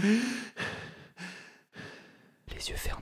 Les yeux fermés.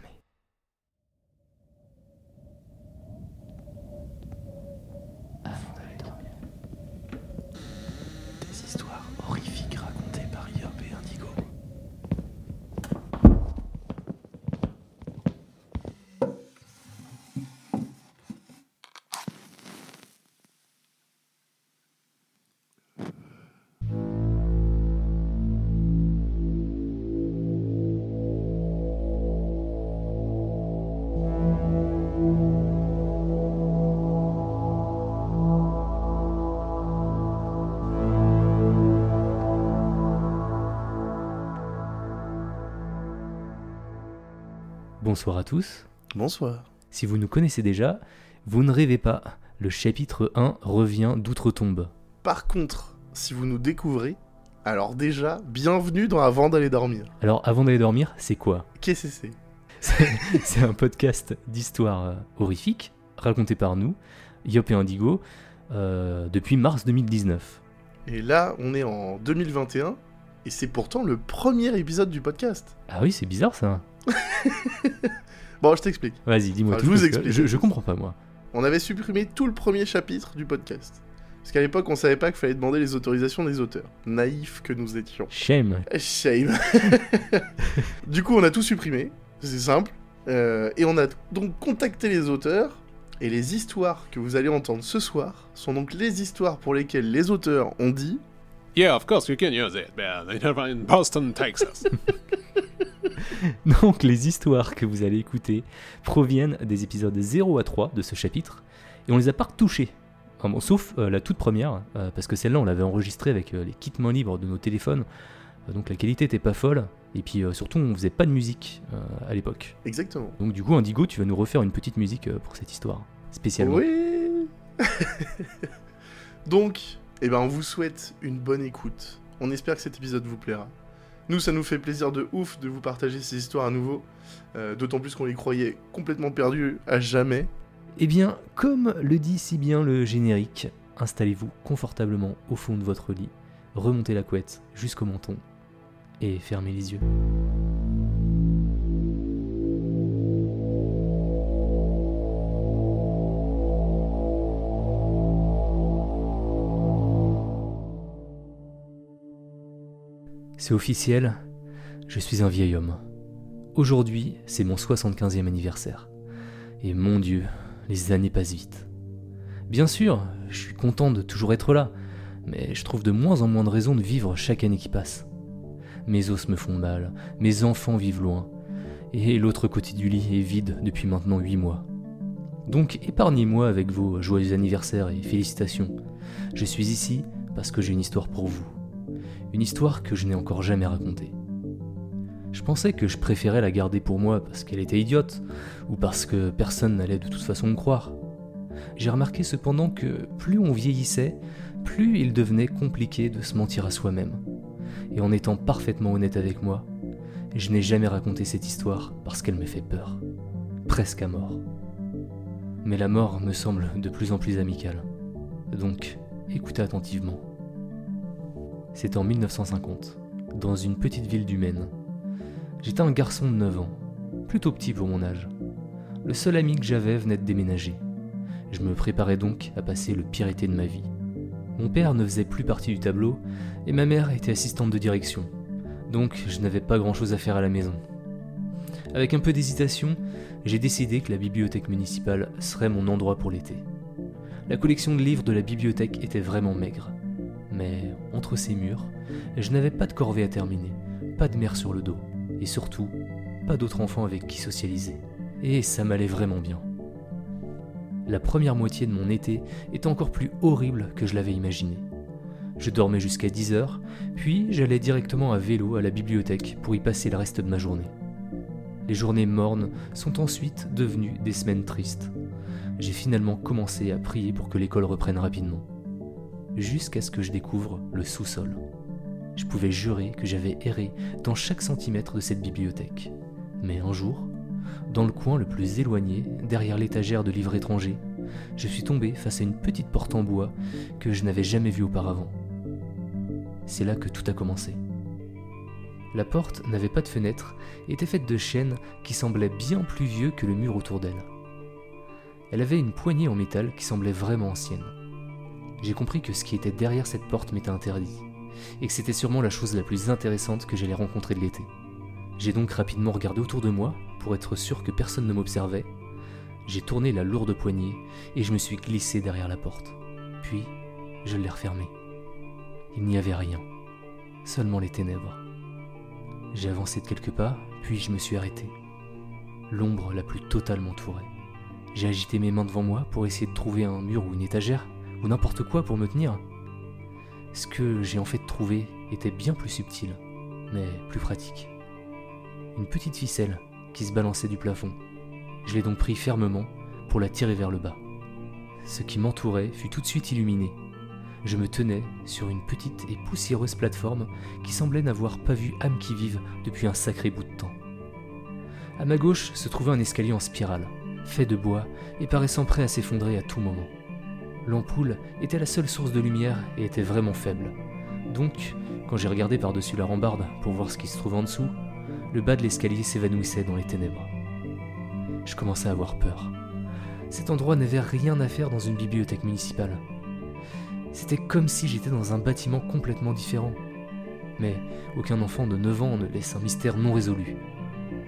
Bonsoir à tous. Bonsoir. Si vous nous connaissez déjà, vous ne rêvez pas. Le chapitre 1 revient d'outre-tombe. Par contre, si vous nous découvrez, alors déjà, bienvenue dans Avant d'aller dormir. Alors avant d'aller dormir, c'est quoi Qu'est-ce que c'est C'est un podcast d'histoire euh, horrifique raconté par nous, Yop et Indigo, euh, depuis mars 2019. Et là, on est en 2021, et c'est pourtant le premier épisode du podcast. Ah oui, c'est bizarre ça. Bon, je t'explique. Vas-y, dis-moi Enfin, tout. je vous explique. Je, je comprends pas moi. On avait supprimé tout le premier chapitre du podcast. Parce qu'à l'époque, on savait pas qu'il fallait demander les autorisations des auteurs. Naïfs que nous étions. Shame. Shame. du coup, on a tout supprimé, c'est simple. Euh, et on a donc contacté les auteurs. Et les histoires que vous allez entendre ce soir sont donc les histoires pour lesquelles les auteurs ont dit Yeah, of course you can use it. They never in Boston, Texas. Donc les histoires que vous allez écouter proviennent des épisodes 0 à 3 de ce chapitre, et on les a pas bon, sauf euh, la toute première, euh, parce que celle-là on l'avait enregistrée avec euh, les kits mains libres de nos téléphones, donc la qualité était pas folle, et puis surtout on faisait pas de musique à l'époque. exactement. Donc du coup Indigo tu vas nous refaire une petite musique pour cette histoire, spécialement. Oui Donc, eh ben, on vous souhaite une bonne écoute. On espère que cet épisode vous plaira. Nous, ça nous fait plaisir de ouf de vous partager ces histoires à nouveau. euh, D'autant plus qu'on les croyait complètement perdus à jamais. Eh bien, comme le dit si bien le générique, installez-vous confortablement au fond de votre lit, remontez la couette jusqu'au menton et fermez les yeux. C'est officiel, je suis un vieil homme. Aujourd'hui, c'est mon 75e anniversaire. Et mon Dieu, les années passent vite. Bien sûr, je suis content de toujours être là, mais je trouve de moins en moins de raisons de vivre chaque année qui passe. Mes os me font mal, mes enfants vivent loin, et l'autre côté du lit est vide depuis maintenant 8 mois. Donc épargnez-moi avec vos joyeux anniversaires et félicitations. Je suis ici parce que j'ai une histoire pour vous. Une histoire que je n'ai encore jamais racontée. Je pensais que je préférais la garder pour moi parce qu'elle était idiote, ou parce que personne n'allait de toute façon me croire. J'ai remarqué cependant que plus on vieillissait, plus il devenait compliqué de se mentir à soi-même. Et en étant parfaitement honnête avec moi, je n'ai jamais raconté cette histoire parce qu'elle me fait peur. Presque à mort. Mais la mort me semble de plus en plus amicale. Donc, écoutez attentivement. C'est en 1950, dans une petite ville du Maine. J'étais un garçon de 9 ans, plutôt petit pour mon âge. Le seul ami que j'avais venait de déménager. Je me préparais donc à passer le pire été de ma vie. Mon père ne faisait plus partie du tableau et ma mère était assistante de direction. Donc je n'avais pas grand-chose à faire à la maison. Avec un peu d'hésitation, j'ai décidé que la bibliothèque municipale serait mon endroit pour l'été. La collection de livres de la bibliothèque était vraiment maigre. Mais entre ces murs, je n'avais pas de corvée à terminer, pas de mère sur le dos, et surtout, pas d'autres enfants avec qui socialiser. Et ça m'allait vraiment bien. La première moitié de mon été était encore plus horrible que je l'avais imaginé. Je dormais jusqu'à 10h, puis j'allais directement à vélo à la bibliothèque pour y passer le reste de ma journée. Les journées mornes sont ensuite devenues des semaines tristes. J'ai finalement commencé à prier pour que l'école reprenne rapidement, jusqu'à ce que je découvre le sous-sol. Je pouvais jurer que j'avais erré dans chaque centimètre de cette bibliothèque. Mais un jour, dans le coin le plus éloigné, derrière l'étagère de livres étrangers, je suis tombé face à une petite porte en bois que je n'avais jamais vue auparavant. C'est là que tout a commencé. La porte n'avait pas de fenêtre était faite de chêne qui semblait bien plus vieux que le mur autour d'elle. Elle avait une poignée en métal qui semblait vraiment ancienne. J'ai compris que ce qui était derrière cette porte m'était interdit, et que c'était sûrement la chose la plus intéressante que j'allais rencontrer de l'été. J'ai donc rapidement regardé autour de moi pour être sûr que personne ne m'observait. J'ai tourné la lourde poignée et je me suis glissé derrière la porte. Puis, je l'ai refermée. Il n'y avait rien, seulement les ténèbres. J'ai avancé de quelques pas, puis je me suis arrêté. L'ombre la plus totale m'entourait. J'ai agité mes mains devant moi pour essayer de trouver un mur ou une étagère, ou n'importe quoi pour me tenir. Ce que j'ai en fait trouvé était bien plus subtil, mais plus pratique. Une petite ficelle qui se balançait du plafond. Je l'ai donc pris fermement pour la tirer vers le bas. Ce qui m'entourait fut tout de suite illuminé. Je me tenais sur une petite et poussiéreuse plateforme qui semblait n'avoir pas vu âme qui vive depuis un sacré bout de temps. À ma gauche se trouvait un escalier en spirale, fait de bois et paraissant prêt à s'effondrer à tout moment. L'ampoule était la seule source de lumière et était vraiment faible. Donc, quand j'ai regardé par-dessus la rambarde pour voir ce qui se trouvait en dessous, le bas de l'escalier s'évanouissait dans les ténèbres. Je commençais à avoir peur. Cet endroit n'avait rien à faire dans une bibliothèque municipale. C'était comme si j'étais dans un bâtiment complètement différent. Mais aucun enfant de 9 ans ne laisse un mystère non résolu.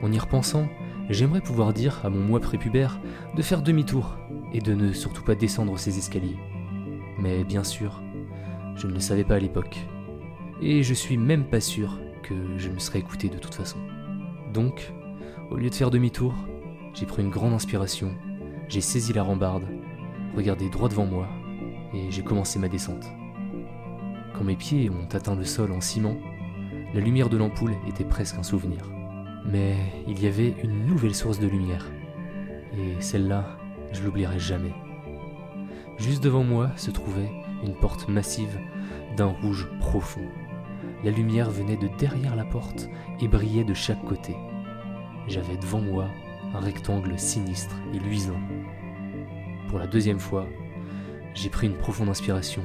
En y repensant, j'aimerais pouvoir dire à mon moi prépubère de faire demi-tour et de ne surtout pas descendre ces escaliers. Mais bien sûr, je ne le savais pas à l'époque. Et je suis même pas sûr que je me serais écouté de toute façon. Donc, au lieu de faire demi-tour, j'ai pris une grande inspiration, j'ai saisi la rambarde, regardé droit devant moi, et j'ai commencé ma descente. Quand mes pieds ont atteint le sol en ciment, la lumière de l'ampoule était presque un souvenir. Mais il y avait une nouvelle source de lumière, et celle-là, je l'oublierai jamais. Juste devant moi se trouvait une porte massive d'un rouge profond. La lumière venait de derrière la porte et brillait de chaque côté. J'avais devant moi un rectangle sinistre et luisant. Pour la deuxième fois, j'ai pris une profonde inspiration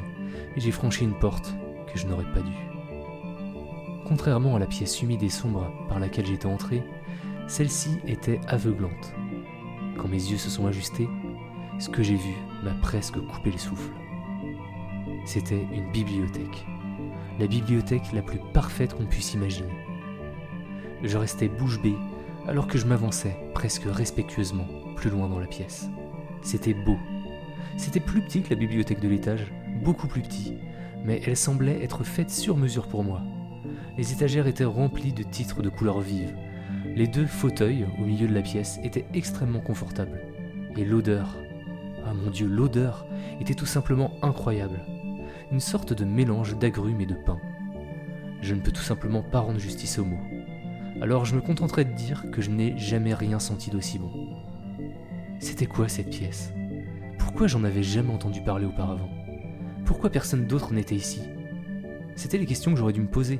et j'ai franchi une porte que je n'aurais pas dû. Contrairement à la pièce humide et sombre par laquelle j'étais entré, celle-ci était aveuglante. Quand mes yeux se sont ajustés, ce que j'ai vu m'a presque coupé le souffle. C'était une bibliothèque la bibliothèque la plus parfaite qu'on puisse imaginer. Je restais bouche bée alors que je m'avançais presque respectueusement plus loin dans la pièce. C'était beau. C'était plus petit que la bibliothèque de l'étage, beaucoup plus petit, mais elle semblait être faite sur mesure pour moi. Les étagères étaient remplies de titres de couleurs vives. Les deux fauteuils au milieu de la pièce étaient extrêmement confortables. Et l'odeur, ah mon dieu, l'odeur était tout simplement incroyable une sorte de mélange d'agrumes et de pain. Je ne peux tout simplement pas rendre justice aux mots. Alors je me contenterai de dire que je n'ai jamais rien senti d'aussi bon. C'était quoi cette pièce? Pourquoi j'en avais jamais entendu parler auparavant? Pourquoi personne d'autre n'était ici? C'était les questions que j'aurais dû me poser.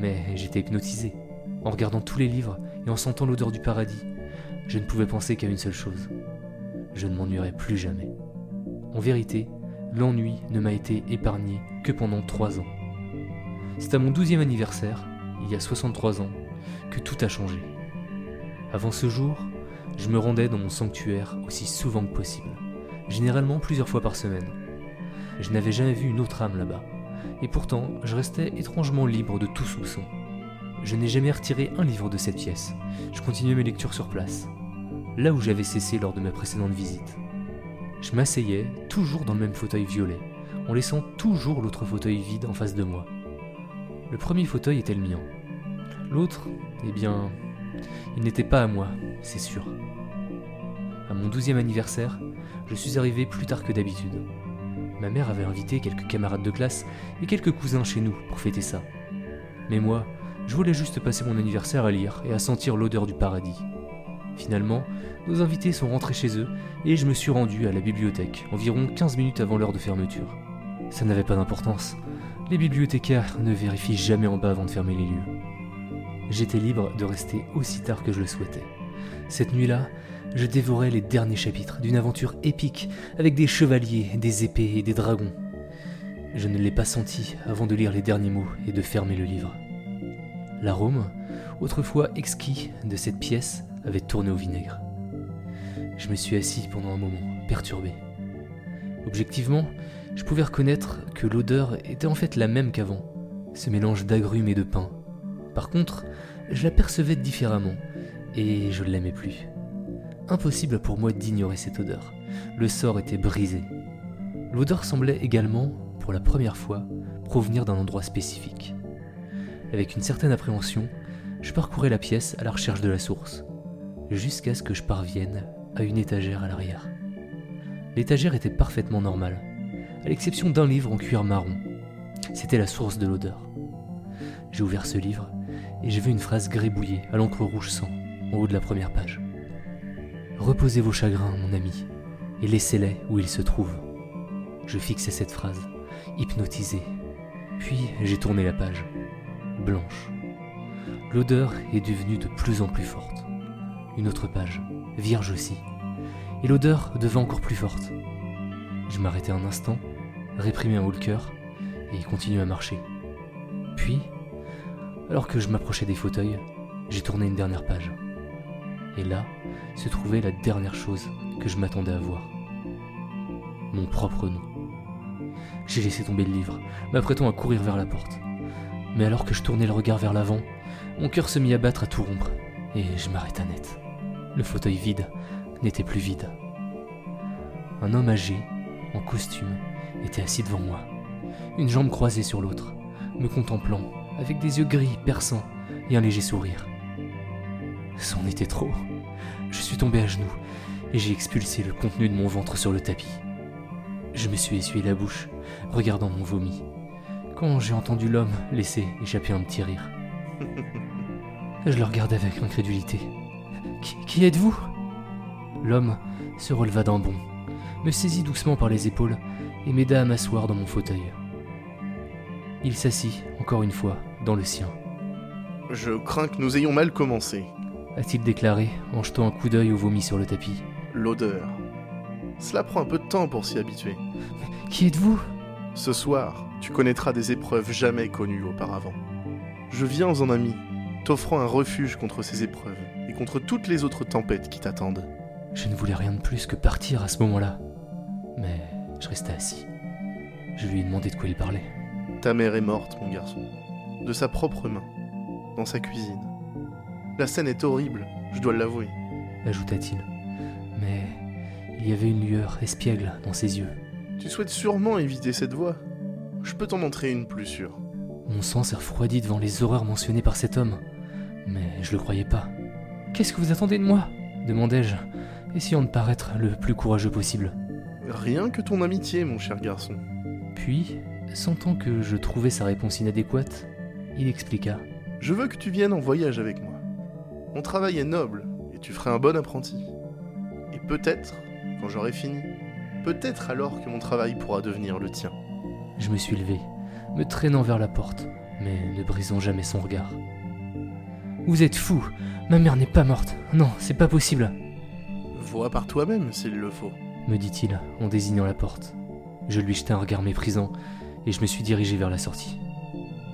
Mais j'étais hypnotisé. En regardant tous les livres et en sentant l'odeur du paradis, je ne pouvais penser qu'à une seule chose. Je ne m'ennuierais plus jamais. En vérité, l'ennui ne m'a été épargné que pendant trois ans. C'est à mon douzième anniversaire, il y a 63 ans, que tout a changé. Avant ce jour, je me rendais dans mon sanctuaire aussi souvent que possible, généralement plusieurs fois par semaine. Je n'avais jamais vu une autre âme là-bas, et pourtant je restais étrangement libre de tout soupçon. Je n'ai jamais retiré un livre de cette pièce, je continuais mes lectures sur place, là où j'avais cessé lors de ma précédente visite. Je m'asseyais, toujours dans le même fauteuil violet, en laissant toujours l'autre fauteuil vide en face de moi. Le premier fauteuil était le mien. L'autre, eh bien, il n'était pas à moi, c'est sûr. À mon douzième anniversaire, je suis arrivé plus tard que d'habitude. Ma mère avait invité quelques camarades de classe et quelques cousins chez nous pour fêter ça. Mais moi, je voulais juste passer mon anniversaire à lire et à sentir l'odeur du paradis. Finalement, nos invités sont rentrés chez eux et je me suis rendu à la bibliothèque, environ 15 minutes avant l'heure de fermeture. Ça n'avait pas d'importance. Les bibliothécaires ne vérifient jamais en bas avant de fermer les lieux. J'étais libre de rester aussi tard que je le souhaitais. Cette nuit-là, je dévorais les derniers chapitres d'une aventure épique avec des chevaliers, des épées et des dragons. Je ne l'ai pas senti avant de lire les derniers mots et de fermer le livre. L'arôme, autrefois exquis de cette pièce, avait tourné au vinaigre. Je me suis assis pendant un moment, perturbé. Objectivement, je pouvais reconnaître que l'odeur était en fait la même qu'avant, ce mélange d'agrumes et de pain. Par contre, je l'apercevais différemment, et je ne l'aimais plus. Impossible pour moi d'ignorer cette odeur. Le sort était brisé. L'odeur semblait également, pour la première fois, provenir d'un endroit spécifique. Avec une certaine appréhension, je parcourais la pièce à la recherche de la source, jusqu'à ce que je parvienne à une étagère à l'arrière. L'étagère était parfaitement normale, à l'exception d'un livre en cuir marron. C'était la source de l'odeur. J'ai ouvert ce livre et j'ai vu une phrase grébouillée à l'encre rouge sang, en haut de la première page. Reposez vos chagrins, mon ami, et laissez-les où ils se trouvent. Je fixais cette phrase, hypnotisé. Puis j'ai tourné la page, blanche. L'odeur est devenue de plus en plus forte. Une autre page, vierge aussi. Et l'odeur devint encore plus forte. Je m'arrêtai un instant, réprimai un haut le cœur, et continuai à marcher. Puis, alors que je m'approchais des fauteuils, j'ai tourné une dernière page. Et là se trouvait la dernière chose que je m'attendais à voir. Mon propre nom. J'ai laissé tomber le livre, m'apprêtant à courir vers la porte. Mais alors que je tournais le regard vers l'avant, mon cœur se mit à battre à tout rompre, et je m'arrêta net. Le fauteuil vide n'était plus vide. Un homme âgé, en costume, était assis devant moi, une jambe croisée sur l'autre, me contemplant, avec des yeux gris perçants et un léger sourire. C'en était trop. Je suis tombé à genoux et j'ai expulsé le contenu de mon ventre sur le tapis. Je me suis essuyé la bouche, regardant mon vomi, quand j'ai entendu l'homme laisser échapper un petit rire. Je le regardais avec incrédulité. Qui, qui êtes-vous? L'homme se releva d'un bond, me saisit doucement par les épaules et m'aida à m'asseoir dans mon fauteuil. Il s'assit, encore une fois, dans le sien. Je crains que nous ayons mal commencé. A-t-il déclaré en jetant un coup d'œil au vomi sur le tapis. L'odeur. Cela prend un peu de temps pour s'y habituer. Qui êtes-vous? Ce soir, tu connaîtras des épreuves jamais connues auparavant. Je viens en ami, t'offrant un refuge contre ces épreuves et contre toutes les autres tempêtes qui t'attendent. Je ne voulais rien de plus que partir à ce moment-là. Mais je restais assis. Je lui ai demandé de quoi il parlait. Ta mère est morte, mon garçon. De sa propre main. Dans sa cuisine. La scène est horrible, je dois l'avouer. Ajouta-t-il. Mais il y avait une lueur espiègle dans ses yeux. Tu souhaites sûrement éviter cette voie. Je peux t'en montrer une plus sûre. Mon sang s'est refroidi devant les horreurs mentionnées par cet homme. Mais je le croyais pas. Qu'est-ce que vous attendez de moi? demandai-je, essayant de paraître le plus courageux possible. Rien que ton amitié, mon cher garçon. Puis, sentant que je trouvais sa réponse inadéquate, il expliqua. Je veux que tu viennes en voyage avec moi. Mon travail est noble, et tu ferais un bon apprenti. Et peut-être, quand j'aurai fini, peut-être alors que mon travail pourra devenir le tien. Je me suis levé, me traînant vers la porte, mais ne brisant jamais son regard. Vous êtes fou Ma mère n'est pas morte. Non, c'est pas possible. Vois par toi-même s'il le faut. me dit-il en désignant la porte. Je lui jetai un regard méprisant et je me suis dirigé vers la sortie.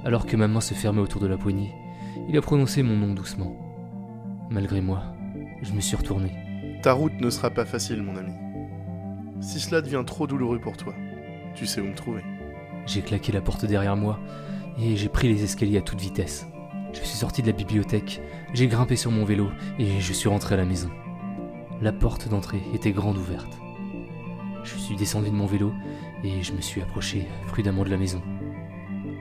Alors que ma main se fermait autour de la poignée, il a prononcé mon nom doucement. Malgré moi, je me suis retourné. Ta route ne sera pas facile, mon ami. Si cela devient trop douloureux pour toi, tu sais où me trouver. J'ai claqué la porte derrière moi et j'ai pris les escaliers à toute vitesse. Je suis sorti de la bibliothèque, j'ai grimpé sur mon vélo et je suis rentré à la maison. La porte d'entrée était grande ouverte. Je suis descendu de mon vélo et je me suis approché prudemment de la maison.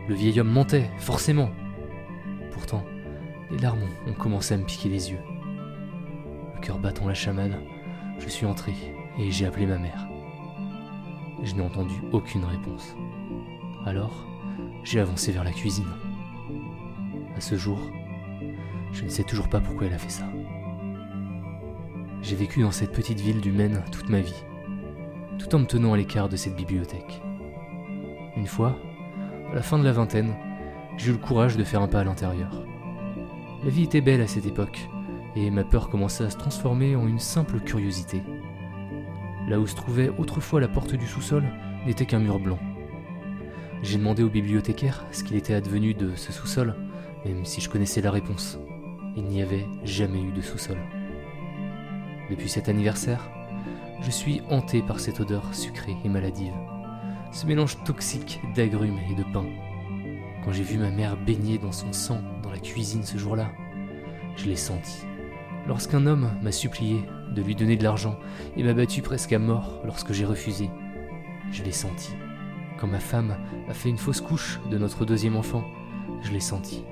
Le vieil homme mentait, forcément. Les larmes ont commencé à me piquer les yeux. Le cœur battant la chamade, je suis entré et j'ai appelé ma mère. Je n'ai entendu aucune réponse. Alors, j'ai avancé vers la cuisine. À ce jour, je ne sais toujours pas pourquoi elle a fait ça. J'ai vécu dans cette petite ville du Maine toute ma vie, tout en me tenant à l'écart de cette bibliothèque. Une fois, à la fin de la vingtaine, j'ai eu le courage de faire un pas à l'intérieur. La vie était belle à cette époque, et ma peur commençait à se transformer en une simple curiosité. Là où se trouvait autrefois la porte du sous-sol n'était qu'un mur blanc. J'ai demandé au bibliothécaire ce qu'il était advenu de ce sous-sol, même si je connaissais la réponse. Il n'y avait jamais eu de sous-sol. Depuis cet anniversaire, je suis hanté par cette odeur sucrée et maladive, ce mélange toxique d'agrumes et de pain. Quand j'ai vu ma mère baigner dans son sang cuisine ce jour-là, je l'ai senti. Lorsqu'un homme m'a supplié de lui donner de l'argent et m'a battu presque à mort lorsque j'ai refusé, je l'ai senti. Quand ma femme a fait une fausse couche de notre deuxième enfant, je l'ai senti.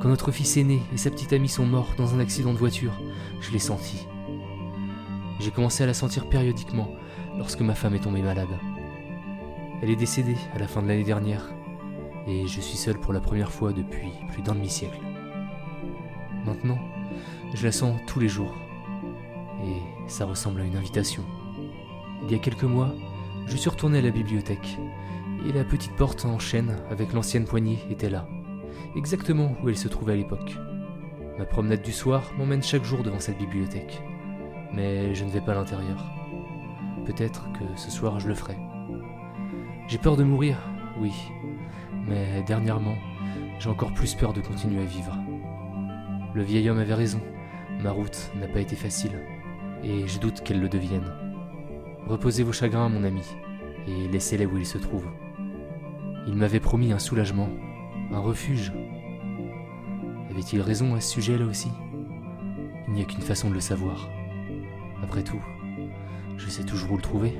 Quand notre fils aîné et sa petite amie sont morts dans un accident de voiture, je l'ai senti. J'ai commencé à la sentir périodiquement lorsque ma femme est tombée malade. Elle est décédée à la fin de l'année dernière et je suis seul pour la première fois depuis plus d'un demi-siècle. Maintenant, je la sens tous les jours et ça ressemble à une invitation. Il y a quelques mois, je suis retourné à la bibliothèque et la petite porte en chêne avec l'ancienne poignée était là, exactement où elle se trouvait à l'époque. Ma promenade du soir m'emmène chaque jour devant cette bibliothèque, mais je ne vais pas à l'intérieur. Peut-être que ce soir je le ferai. J'ai peur de mourir, oui, mais dernièrement, j'ai encore plus peur de continuer à vivre. Le vieil homme avait raison, ma route n'a pas été facile, et je doute qu'elle le devienne. Reposez vos chagrins, mon ami, et laissez-les où ils se trouvent. Il m'avait promis un soulagement, un refuge. Avait-il raison à ce sujet là aussi? Il n'y a qu'une façon de le savoir. Après tout, je sais toujours où le trouver.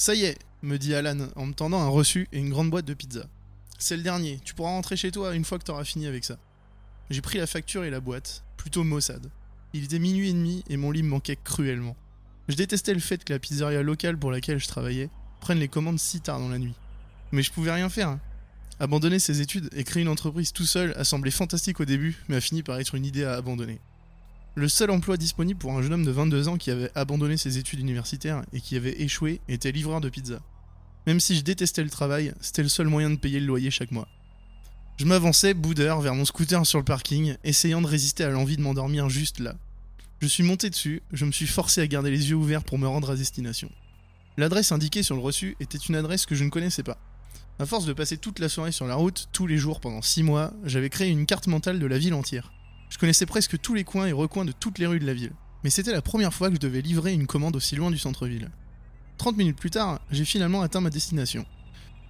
Ça y est, me dit Alan en me tendant un reçu et une grande boîte de pizza. C'est le dernier, tu pourras rentrer chez toi une fois que t'auras fini avec ça. J'ai pris la facture et la boîte, plutôt maussade. Il était minuit et demi et mon lit me manquait cruellement. Je détestais le fait que la pizzeria locale pour laquelle je travaillais prenne les commandes si tard dans la nuit. Mais je pouvais rien faire. hein. Abandonner ses études et créer une entreprise tout seul a semblé fantastique au début, mais a fini par être une idée à abandonner. Le seul emploi disponible pour un jeune homme de 22 ans qui avait abandonné ses études universitaires et qui avait échoué était livreur de pizza. Même si je détestais le travail, c'était le seul moyen de payer le loyer chaque mois. Je m'avançais, boudeur, vers mon scooter sur le parking, essayant de résister à l'envie de m'endormir juste là. Je suis monté dessus, je me suis forcé à garder les yeux ouverts pour me rendre à destination. L'adresse indiquée sur le reçu était une adresse que je ne connaissais pas. À force de passer toute la soirée sur la route, tous les jours pendant 6 mois, j'avais créé une carte mentale de la ville entière. Je connaissais presque tous les coins et recoins de toutes les rues de la ville. Mais c'était la première fois que je devais livrer une commande aussi loin du centre-ville. 30 minutes plus tard, j'ai finalement atteint ma destination.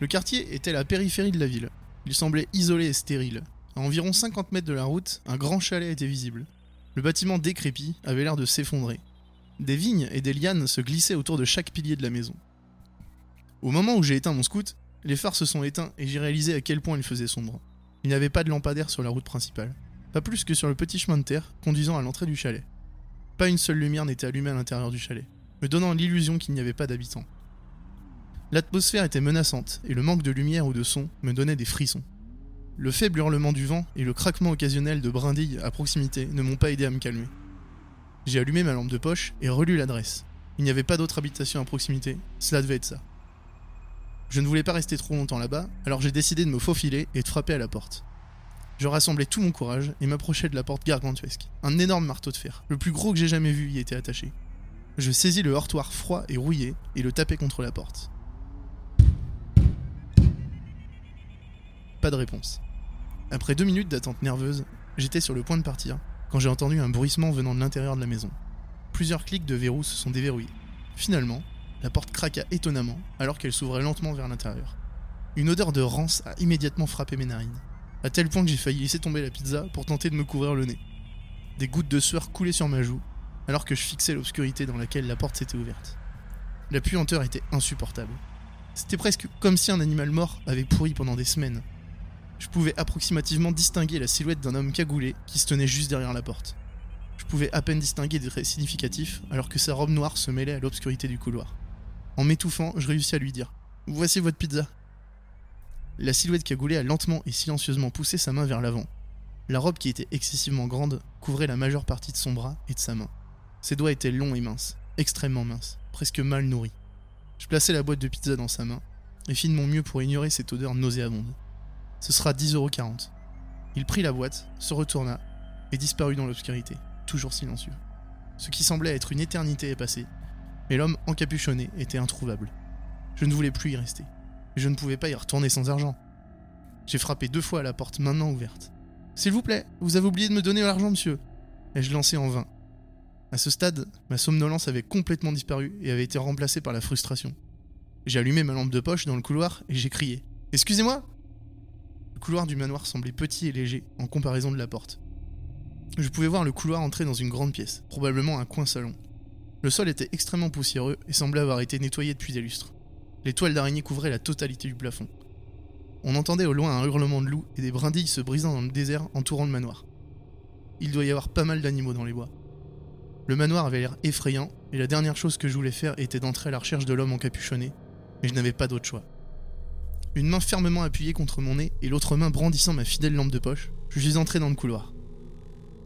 Le quartier était la périphérie de la ville. Il semblait isolé et stérile. À environ 50 mètres de la route, un grand chalet était visible. Le bâtiment décrépit avait l'air de s'effondrer. Des vignes et des lianes se glissaient autour de chaque pilier de la maison. Au moment où j'ai éteint mon scout, les phares se sont éteints et j'ai réalisé à quel point il faisait sombre. Il n'y avait pas de lampadaire sur la route principale. Pas plus que sur le petit chemin de terre conduisant à l'entrée du chalet. Pas une seule lumière n'était allumée à l'intérieur du chalet, me donnant l'illusion qu'il n'y avait pas d'habitants. L'atmosphère était menaçante et le manque de lumière ou de son me donnait des frissons. Le faible hurlement du vent et le craquement occasionnel de brindilles à proximité ne m'ont pas aidé à me calmer. J'ai allumé ma lampe de poche et relu l'adresse. Il n'y avait pas d'autre habitation à proximité, cela devait être ça. Je ne voulais pas rester trop longtemps là-bas, alors j'ai décidé de me faufiler et de frapper à la porte. Je rassemblais tout mon courage et m'approchais de la porte gargantuesque. Un énorme marteau de fer, le plus gros que j'ai jamais vu, y était attaché. Je saisis le heurtoir froid et rouillé et le tapai contre la porte. Pas de réponse. Après deux minutes d'attente nerveuse, j'étais sur le point de partir quand j'ai entendu un bruissement venant de l'intérieur de la maison. Plusieurs clics de verrou se sont déverrouillés. Finalement, la porte craqua étonnamment alors qu'elle s'ouvrait lentement vers l'intérieur. Une odeur de rance a immédiatement frappé mes narines, à tel point que j'ai failli laisser tomber la pizza pour tenter de me couvrir le nez. Des gouttes de sueur coulaient sur ma joue alors que je fixais l'obscurité dans laquelle la porte s'était ouverte. La puanteur était insupportable. C'était presque comme si un animal mort avait pourri pendant des semaines. Je pouvais approximativement distinguer la silhouette d'un homme cagoulé qui se tenait juste derrière la porte. Je pouvais à peine distinguer des traits significatifs alors que sa robe noire se mêlait à l'obscurité du couloir. En m'étouffant, je réussis à lui dire Voici votre pizza. La silhouette cagoulée a lentement et silencieusement poussé sa main vers l'avant. La robe qui était excessivement grande couvrait la majeure partie de son bras et de sa main. Ses doigts étaient longs et minces, extrêmement minces, presque mal nourris. Je plaçai la boîte de pizza dans sa main et fis de mon mieux pour ignorer cette odeur nauséabonde. Ce sera 10,40€. Il prit la boîte, se retourna et disparut dans l'obscurité, toujours silencieux. Ce qui semblait être une éternité est passé, mais l'homme encapuchonné était introuvable. Je ne voulais plus y rester. Et je ne pouvais pas y retourner sans argent. J'ai frappé deux fois à la porte maintenant ouverte. S'il vous plaît, vous avez oublié de me donner l'argent, monsieur. Ai-je lancé en vain. À ce stade, ma somnolence avait complètement disparu et avait été remplacée par la frustration. J'ai allumé ma lampe de poche dans le couloir et j'ai crié Excusez-moi Le couloir du manoir semblait petit et léger en comparaison de la porte. Je pouvais voir le couloir entrer dans une grande pièce, probablement un coin salon. Le sol était extrêmement poussiéreux et semblait avoir été nettoyé depuis des lustres. Les toiles d'araignée couvraient la totalité du plafond. On entendait au loin un hurlement de loup et des brindilles se brisant dans le désert entourant le manoir. Il doit y avoir pas mal d'animaux dans les bois. Le manoir avait l'air effrayant, et la dernière chose que je voulais faire était d'entrer à la recherche de l'homme encapuchonné, mais je n'avais pas d'autre choix. Une main fermement appuyée contre mon nez et l'autre main brandissant ma fidèle lampe de poche, je suis entré dans le couloir.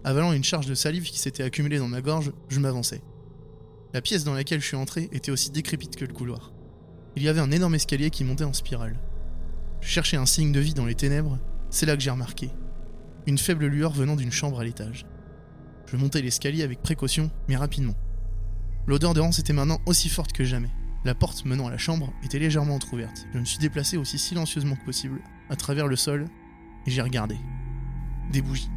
Avalant une charge de salive qui s'était accumulée dans ma gorge, je m'avançais. La pièce dans laquelle je suis entré était aussi décrépite que le couloir. Il y avait un énorme escalier qui montait en spirale. Je cherchais un signe de vie dans les ténèbres, c'est là que j'ai remarqué. Une faible lueur venant d'une chambre à l'étage. Je montais l'escalier avec précaution, mais rapidement. L'odeur de rance était maintenant aussi forte que jamais. La porte menant à la chambre était légèrement entr'ouverte. Je me suis déplacé aussi silencieusement que possible, à travers le sol, et j'ai regardé. Des bougies.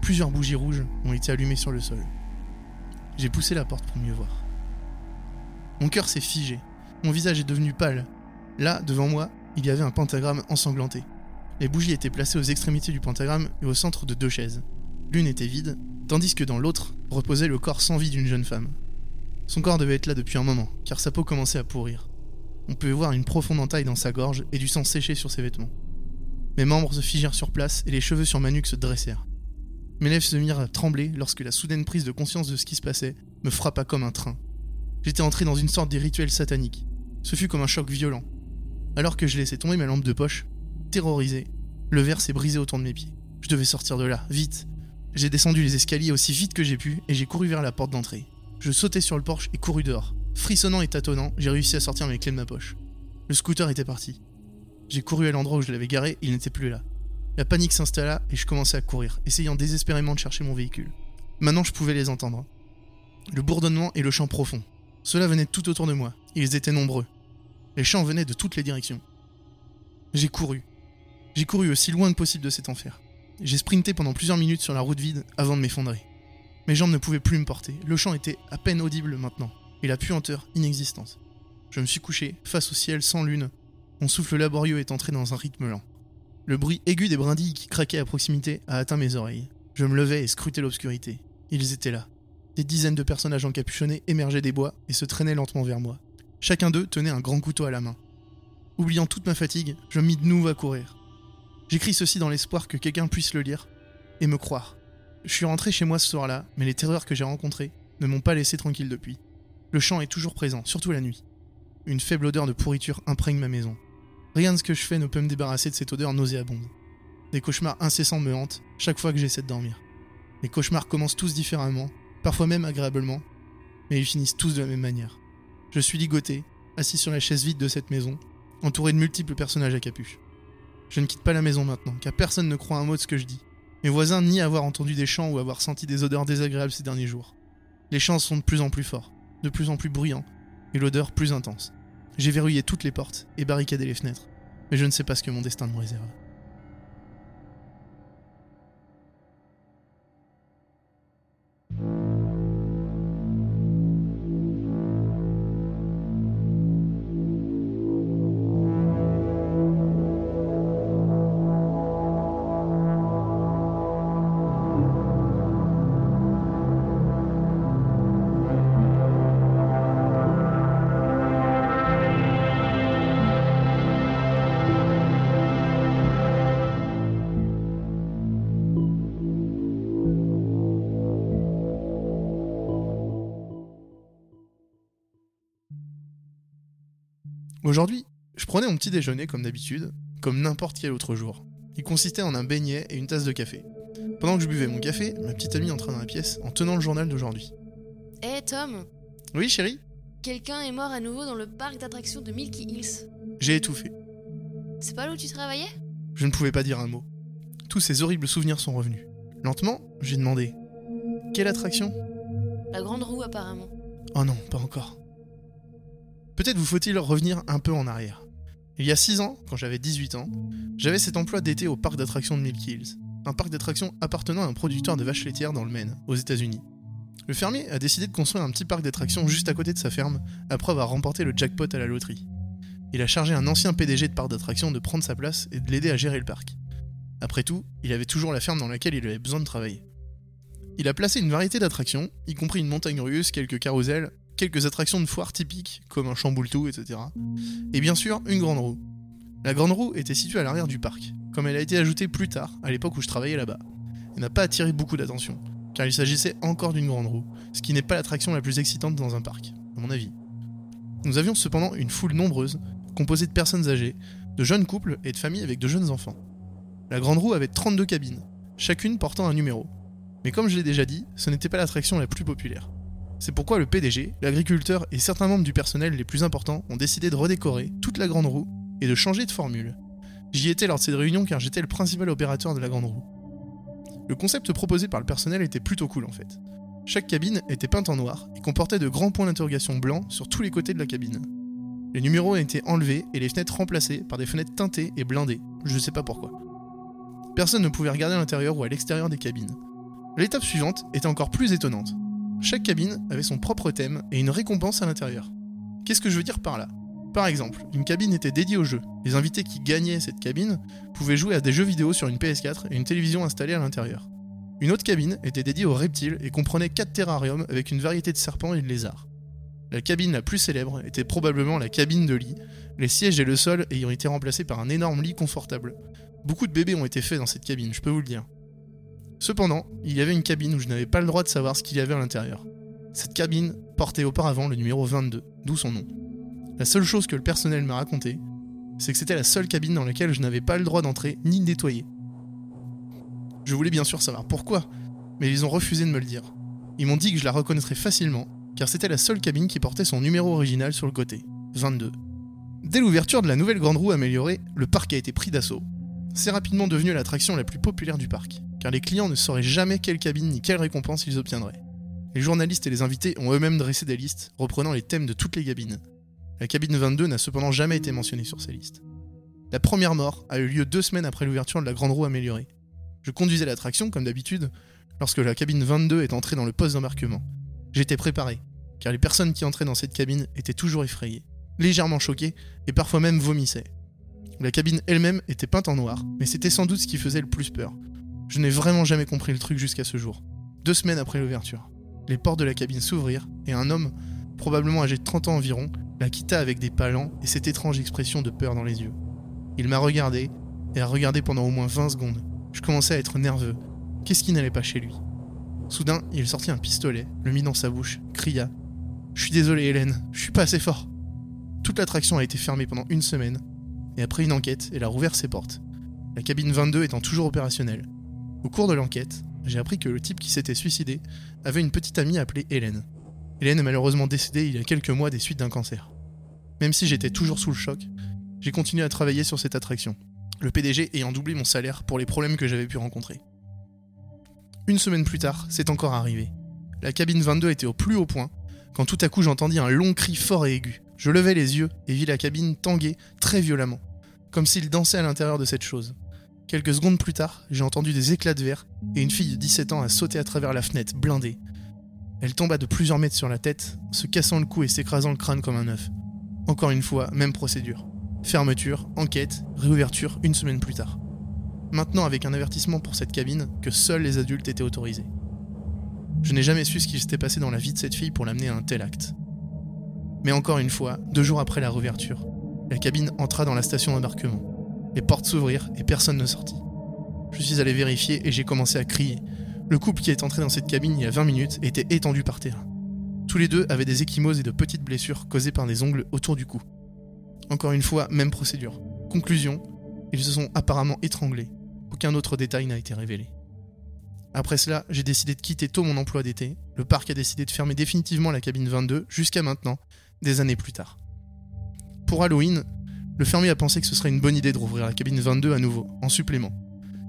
Plusieurs bougies rouges ont été allumées sur le sol. J'ai poussé la porte pour mieux voir. Mon cœur s'est figé. Mon visage est devenu pâle. Là, devant moi, il y avait un pentagramme ensanglanté. Les bougies étaient placées aux extrémités du pentagramme et au centre de deux chaises. L'une était vide, tandis que dans l'autre reposait le corps sans vie d'une jeune femme. Son corps devait être là depuis un moment, car sa peau commençait à pourrir. On pouvait voir une profonde entaille dans sa gorge et du sang séché sur ses vêtements. Mes membres se figèrent sur place et les cheveux sur ma nuque se dressèrent. Mes lèvres se mirent à trembler lorsque la soudaine prise de conscience de ce qui se passait me frappa comme un train. J'étais entré dans une sorte de rituel satanique. Ce fut comme un choc violent. Alors que je laissais tomber ma lampe de poche, terrorisé, le verre s'est brisé autour de mes pieds. Je devais sortir de là, vite. J'ai descendu les escaliers aussi vite que j'ai pu et j'ai couru vers la porte d'entrée. Je sautai sur le porche et courus dehors. Frissonnant et tâtonnant, j'ai réussi à sortir mes clés de ma poche. Le scooter était parti. J'ai couru à l'endroit où je l'avais garé, il n'était plus là. La panique s'installa et je commençais à courir, essayant désespérément de chercher mon véhicule. Maintenant je pouvais les entendre. Le bourdonnement et le chant profond. Cela venait tout autour de moi. Ils étaient nombreux. Les chants venaient de toutes les directions. J'ai couru. J'ai couru aussi loin que possible de cet enfer. J'ai sprinté pendant plusieurs minutes sur la route vide avant de m'effondrer. Mes jambes ne pouvaient plus me porter. Le chant était à peine audible maintenant, et la puanteur inexistante. Je me suis couché, face au ciel sans lune. Mon souffle laborieux est entré dans un rythme lent. Le bruit aigu des brindilles qui craquaient à proximité a atteint mes oreilles. Je me levais et scrutais l'obscurité. Ils étaient là. Des dizaines de personnages encapuchonnés émergeaient des bois et se traînaient lentement vers moi. Chacun d'eux tenait un grand couteau à la main. Oubliant toute ma fatigue, je mis de nouveau à courir. J'écris ceci dans l'espoir que quelqu'un puisse le lire et me croire. Je suis rentré chez moi ce soir-là, mais les terreurs que j'ai rencontrées ne m'ont pas laissé tranquille depuis. Le chant est toujours présent, surtout la nuit. Une faible odeur de pourriture imprègne ma maison. Rien de ce que je fais ne peut me débarrasser de cette odeur nauséabonde. Des cauchemars incessants me hantent chaque fois que j'essaie de dormir. Les cauchemars commencent tous différemment, parfois même agréablement, mais ils finissent tous de la même manière. Je suis ligoté, assis sur la chaise vide de cette maison, entouré de multiples personnages à capuche. Je ne quitte pas la maison maintenant, car personne ne croit un mot de ce que je dis. Mes voisins nient avoir entendu des chants ou avoir senti des odeurs désagréables ces derniers jours. Les chants sont de plus en plus forts. de plus en plus bruyant, et l'odeur plus intense. J'ai verrouillé toutes les portes et barricadé les fenêtres, mais je ne sais pas ce que mon destin me réserve. Aujourd'hui, je prenais mon petit déjeuner comme d'habitude, comme n'importe quel autre jour. Il consistait en un beignet et une tasse de café. Pendant que je buvais mon café, ma petite amie entrait dans la pièce en tenant le journal d'aujourd'hui. Eh Tom, Oui, chérie? Quelqu'un est mort à nouveau dans le parc d'attractions de Milky Hills. J'ai étouffé. C'est pas là où tu travaillais? Je ne pouvais pas dire un mot. Tous ces horribles souvenirs sont revenus. Lentement, j'ai demandé Quelle attraction? La grande roue apparemment. Oh non, pas encore. Peut-être vous faut-il revenir un peu en arrière. Il y a 6 ans, quand j'avais 18 ans, j'avais cet emploi d'été au parc d'attractions de Hills, un parc d'attractions appartenant à un producteur de vaches laitières dans le Maine, aux États-Unis. Le fermier a décidé de construire un petit parc d'attractions juste à côté de sa ferme, après avoir remporté le jackpot à la loterie. Il a chargé un ancien PDG de parc d'attractions de prendre sa place et de l'aider à gérer le parc. Après tout, il avait toujours la ferme dans laquelle il avait besoin de travailler. Il a placé une variété d'attractions, y compris une montagne russe, quelques carousels, quelques attractions de foire typiques, comme un chamboule-tout, etc. Et bien sûr, une grande roue. La grande roue était située à l'arrière du parc, comme elle a été ajoutée plus tard, à l'époque où je travaillais là-bas. Elle n'a pas attiré beaucoup d'attention, car il s'agissait encore d'une grande roue, ce qui n'est pas l'attraction la plus excitante dans un parc, à mon avis. Nous avions cependant une foule nombreuse, composée de personnes âgées, de jeunes couples et de familles avec de jeunes enfants. La grande roue avait 32 cabines, chacune portant un numéro. Mais comme je l'ai déjà dit, ce n'était pas l'attraction la plus populaire. C'est pourquoi le PDG, l'agriculteur et certains membres du personnel les plus importants ont décidé de redécorer toute la grande roue et de changer de formule. J'y étais lors de cette réunion car j'étais le principal opérateur de la grande roue. Le concept proposé par le personnel était plutôt cool en fait. Chaque cabine était peinte en noir et comportait de grands points d'interrogation blancs sur tous les côtés de la cabine. Les numéros ont été enlevés et les fenêtres remplacées par des fenêtres teintées et blindées, je sais pas pourquoi. Personne ne pouvait regarder à l'intérieur ou à l'extérieur des cabines. L'étape suivante était encore plus étonnante. Chaque cabine avait son propre thème et une récompense à l'intérieur. Qu'est-ce que je veux dire par là? Par exemple, une cabine était dédiée au jeu. Les invités qui gagnaient cette cabine pouvaient jouer à des jeux vidéo sur une PS4 et une télévision installée à l'intérieur. Une autre cabine était dédiée aux reptiles et comprenait 4 terrariums avec une variété de serpents et de lézards. La cabine la plus célèbre était probablement la cabine de lit, les sièges et le sol ayant été remplacés par un énorme lit confortable. Beaucoup de bébés ont été faits dans cette cabine, je peux vous le dire. Cependant, il y avait une cabine où je n'avais pas le droit de savoir ce qu'il y avait à l'intérieur. Cette cabine portait auparavant le numéro 22, d'où son nom. La seule chose que le personnel m'a raconté, c'est que c'était la seule cabine dans laquelle je n'avais pas le droit d'entrer ni de nettoyer. Je voulais bien sûr savoir pourquoi, mais ils ont refusé de me le dire. Ils m'ont dit que je la reconnaîtrais facilement, car c'était la seule cabine qui portait son numéro original sur le côté, 22. Dès l'ouverture de la nouvelle grande roue améliorée, le parc a été pris d'assaut. C'est rapidement devenu l'attraction la plus populaire du parc, car les clients ne sauraient jamais quelle cabine ni quelle récompense ils obtiendraient. Les journalistes et les invités ont eux-mêmes dressé des listes reprenant les thèmes de toutes les cabines. La cabine 22 n'a cependant jamais été mentionnée sur ces listes. La première mort a eu lieu deux semaines après l'ouverture de la grande roue améliorée. Je conduisais l'attraction, comme d'habitude, lorsque la cabine 22 est entrée dans le poste d'embarquement. J'étais préparé, car les personnes qui entraient dans cette cabine étaient toujours effrayées, légèrement choquées et parfois même vomissaient. La cabine elle-même était peinte en noir, mais c'était sans doute ce qui faisait le plus peur. Je n'ai vraiment jamais compris le truc jusqu'à ce jour. Deux semaines après l'ouverture, les portes de la cabine s'ouvrirent et un homme, probablement âgé de 30 ans environ, la quitta avec des pas lents et cette étrange expression de peur dans les yeux. Il m'a regardé et a regardé pendant au moins 20 secondes. Je commençais à être nerveux. Qu'est-ce qui n'allait pas chez lui? Soudain, il sortit un pistolet, le mit dans sa bouche, cria Je suis désolé, Hélène, je suis pas assez fort. Toute l'attraction a été fermée pendant une semaine, et après une enquête, elle a rouvert ses portes. La cabine 22 étant toujours opérationnelle. Au cours de l'enquête, j'ai appris que le type qui s'était suicidé avait une petite amie appelée Hélène. Hélène est malheureusement décédée il y a quelques mois des suites d'un cancer. Même si j'étais toujours sous le choc, j'ai continué à travailler sur cette attraction, le PDG ayant doublé mon salaire pour les problèmes que j'avais pu rencontrer. Une semaine plus tard, c'est encore arrivé. La cabine 22 était au plus haut point quand tout à coup j'entendis un long cri fort et aigu. Je levai les yeux et vis la cabine tanguer très violemment, comme s'il dansait à l'intérieur de cette chose. Quelques secondes plus tard, j'ai entendu des éclats de verre et une fille de 17 ans a sauté à travers la fenêtre, blindée. Elle tomba de plusieurs mètres sur la tête, se cassant le cou et s'écrasant le crâne comme un œuf. Encore une fois, même procédure. Fermeture, enquête, réouverture une semaine plus tard. Maintenant avec un avertissement pour cette cabine que seuls les adultes étaient autorisés. Je n'ai jamais su ce qui s'était passé dans la vie de cette fille pour l'amener à un tel acte. Mais encore une fois, deux jours après la réouverture, la cabine entra dans la station d'embarquement. Les portes s'ouvrirent et personne ne sortit. Je suis allé vérifier et j'ai commencé à crier. Le couple qui est entré dans cette cabine il y a 20 minutes était étendu par terre. Tous les deux avaient des échymoses et de petites blessures causées par des ongles autour du cou. Encore une fois, même procédure. Conclusion, ils se sont apparemment étranglés. Aucun autre détail n'a été révélé. Après cela, j'ai décidé de quitter tôt mon emploi d'été. Le parc a décidé de fermer définitivement la cabine 22 jusqu'à maintenant, des années plus tard. Pour Halloween, le fermier a pensé que ce serait une bonne idée de rouvrir la cabine 22 à nouveau, en supplément.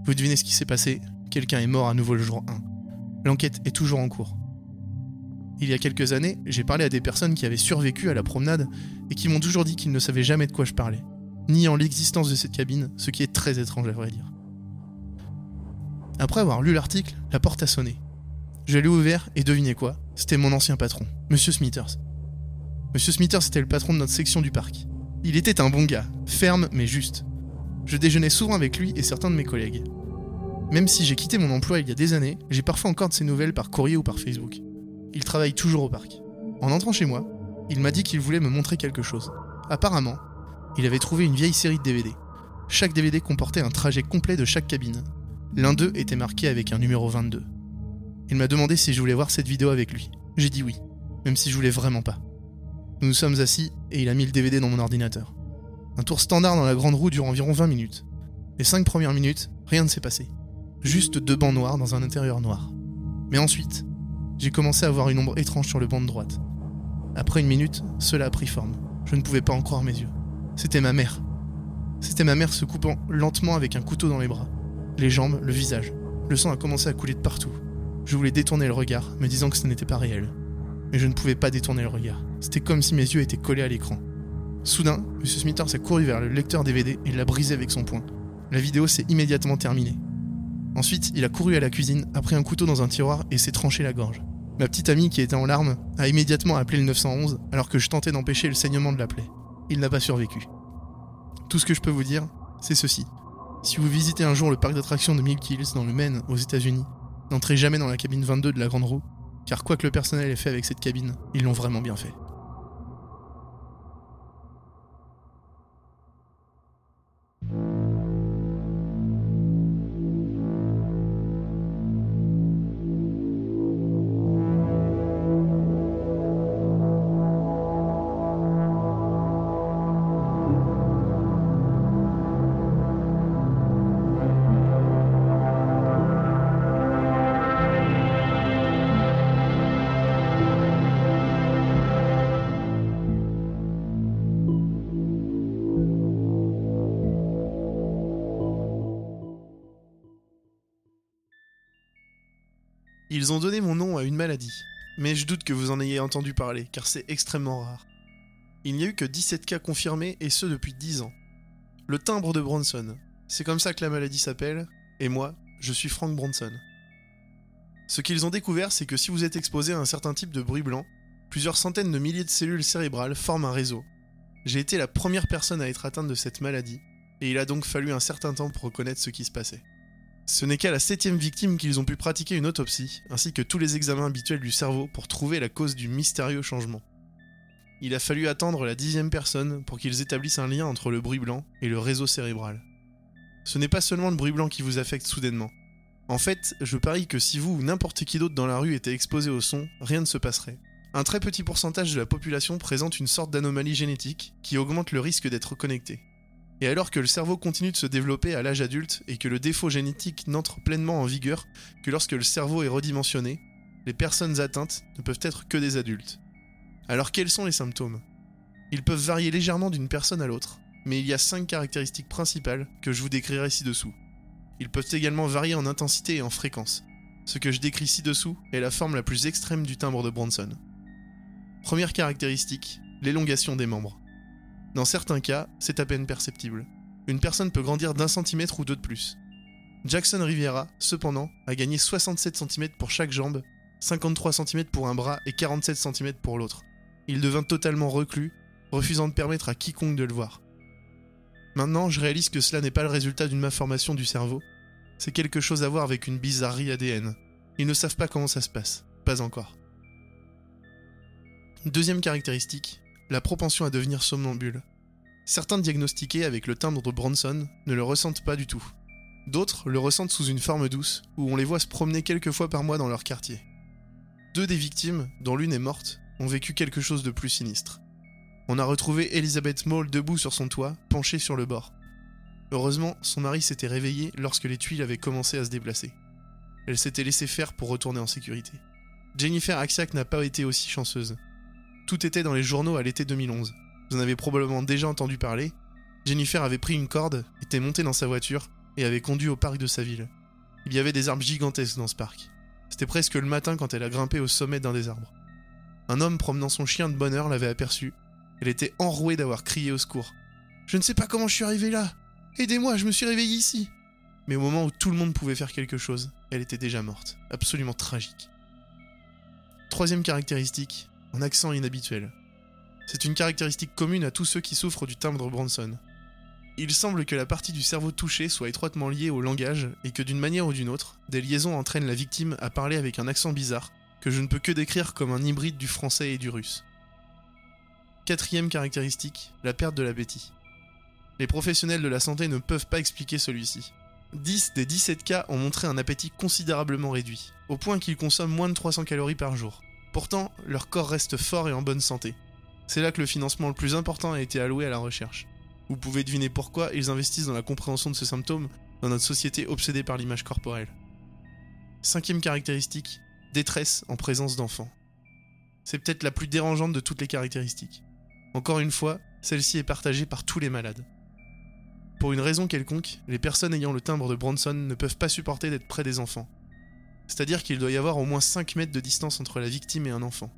Vous devinez ce qui s'est passé Quelqu'un est mort à nouveau le jour 1. L'enquête est toujours en cours. Il y a quelques années, j'ai parlé à des personnes qui avaient survécu à la promenade et qui m'ont toujours dit qu'ils ne savaient jamais de quoi je parlais, ni en l'existence de cette cabine, ce qui est très étrange à vrai dire. Après avoir lu l'article, la porte a sonné. Je l'ai ouvert et devinez quoi C'était mon ancien patron, Monsieur Smithers. Monsieur Smithers était le patron de notre section du parc. Il était un bon gars, ferme mais juste. Je déjeunais souvent avec lui et certains de mes collègues. Même si j'ai quitté mon emploi il y a des années, j'ai parfois encore de ses nouvelles par courrier ou par Facebook. Il travaille toujours au parc. En entrant chez moi, il m'a dit qu'il voulait me montrer quelque chose. Apparemment, il avait trouvé une vieille série de DVD. Chaque DVD comportait un trajet complet de chaque cabine. L'un d'eux était marqué avec un numéro 22. Il m'a demandé si je voulais voir cette vidéo avec lui. J'ai dit oui, même si je voulais vraiment pas. Nous nous sommes assis et il a mis le DVD dans mon ordinateur. Un tour standard dans la grande roue dure environ 20 minutes. Les 5 premières minutes, rien ne s'est passé. Juste deux bancs noirs dans un intérieur noir. Mais ensuite, j'ai commencé à voir une ombre étrange sur le banc de droite. Après une minute, cela a pris forme. Je ne pouvais pas en croire mes yeux. C'était ma mère. C'était ma mère se coupant lentement avec un couteau dans les bras, les jambes, le visage. Le sang a commencé à couler de partout. Je voulais détourner le regard, me disant que ce n'était pas réel. Mais je ne pouvais pas détourner le regard. C'était comme si mes yeux étaient collés à l'écran. Soudain, M. Smithers s'est couru vers le lecteur DVD et l'a brisé avec son poing. La vidéo s'est immédiatement terminée. Ensuite, il a couru à la cuisine, a pris un couteau dans un tiroir et s'est tranché la gorge. Ma petite amie, qui était en larmes, a immédiatement appelé le 911 alors que je tentais d'empêcher le saignement de la plaie. Il n'a pas survécu. Tout ce que je peux vous dire, c'est ceci. Si vous visitez un jour le parc d'attractions de Milk Hills dans le Maine, aux États-Unis, n'entrez jamais dans la cabine 22 de la Grande Roue, car quoi que le personnel ait fait avec cette cabine, ils l'ont vraiment bien fait. Ils ont donné mon nom à une maladie, mais je doute que vous en ayez entendu parler, car c'est extrêmement rare. Il n'y a eu que 17 cas confirmés, et ce depuis 10 ans. Le timbre de Bronson, c'est comme ça que la maladie s'appelle, et moi, je suis Frank Bronson. Ce qu'ils ont découvert, c'est que si vous êtes exposé à un certain type de bruit blanc, plusieurs centaines de milliers de cellules cérébrales forment un réseau. J'ai été la première personne à être atteinte de cette maladie, et il a donc fallu un certain temps pour reconnaître ce qui se passait. Ce n'est qu'à la septième victime qu'ils ont pu pratiquer une autopsie, ainsi que tous les examens habituels du cerveau pour trouver la cause du mystérieux changement. Il a fallu attendre la dixième personne pour qu'ils établissent un lien entre le bruit blanc et le réseau cérébral. Ce n'est pas seulement le bruit blanc qui vous affecte soudainement. En fait, je parie que si vous ou n'importe qui d'autre dans la rue était exposé au son, rien ne se passerait. Un très petit pourcentage de la population présente une sorte d'anomalie génétique qui augmente le risque d'être connecté. Et alors que le cerveau continue de se développer à l'âge adulte et que le défaut génétique n'entre pleinement en vigueur que lorsque le cerveau est redimensionné, les personnes atteintes ne peuvent être que des adultes. Alors quels sont les symptômes? Ils peuvent varier légèrement d'une personne à l'autre, mais il y a 5 caractéristiques principales que je vous décrirai ci-dessous. Ils peuvent également varier en intensité et en fréquence. Ce que je décris ci-dessous est la forme la plus extrême du timbre de Bronson. Première caractéristique, l'élongation des membres. Dans certains cas, c'est à peine perceptible. Une personne peut grandir d'un centimètre ou deux de plus. Jackson Riviera, cependant, a gagné 67 cm pour chaque jambe, 53 cm pour un bras et 47 cm pour l'autre. Il devint totalement reclus, refusant de permettre à quiconque de le voir. Maintenant, je réalise que cela n'est pas le résultat d'une malformation du cerveau, c'est quelque chose à voir avec une bizarrerie ADN. Ils ne savent pas comment ça se passe, pas encore. Deuxième caractéristique, la propension à devenir somnambule. Certains diagnostiqués avec le timbre de Bronson ne le ressentent pas du tout. D'autres le ressentent sous une forme douce, où on les voit se promener quelques fois par mois dans leur quartier. Deux des victimes, dont l'une est morte, ont vécu quelque chose de plus sinistre. On a retrouvé Elizabeth Maule debout sur son toit, penchée sur le bord. Heureusement, son mari s'était réveillé lorsque les tuiles avaient commencé à se déplacer. Elle s'était laissée faire pour retourner en sécurité. Jennifer Axiak n'a pas été aussi chanceuse. Tout était dans les journaux à l'été 2011. Vous en avez probablement déjà entendu parler. Jennifer avait pris une corde, était montée dans sa voiture et avait conduit au parc de sa ville. Il y avait des arbres gigantesques dans ce parc. C'était presque le matin quand elle a grimpé au sommet d'un des arbres. Un homme promenant son chien de bonne heure l'avait aperçue. Elle était enrouée d'avoir crié au secours. Je ne sais pas comment je suis arrivée là. Aidez-moi, je me suis réveillée ici. Mais au moment où tout le monde pouvait faire quelque chose, elle était déjà morte. Absolument tragique. Troisième caractéristique, un accent inhabituel. C'est une caractéristique commune à tous ceux qui souffrent du timbre Bronson. Il semble que la partie du cerveau touchée soit étroitement liée au langage et que d'une manière ou d'une autre, des liaisons entraînent la victime à parler avec un accent bizarre que je ne peux que décrire comme un hybride du français et du russe. Quatrième caractéristique, la perte de l'appétit. Les professionnels de la santé ne peuvent pas expliquer celui-ci. 10 des 17 cas ont montré un appétit considérablement réduit, au point qu'ils consomment moins de 300 calories par jour. Pourtant, leur corps reste fort et en bonne santé. C'est là que le financement le plus important a été alloué à la recherche. Vous pouvez deviner pourquoi ils investissent dans la compréhension de ce symptôme dans notre société obsédée par l'image corporelle. Cinquième caractéristique, détresse en présence d'enfants. C'est peut-être la plus dérangeante de toutes les caractéristiques. Encore une fois, celle-ci est partagée par tous les malades. Pour une raison quelconque, les personnes ayant le timbre de Bronson ne peuvent pas supporter d'être près des enfants. C'est-à-dire qu'il doit y avoir au moins 5 mètres de distance entre la victime et un enfant.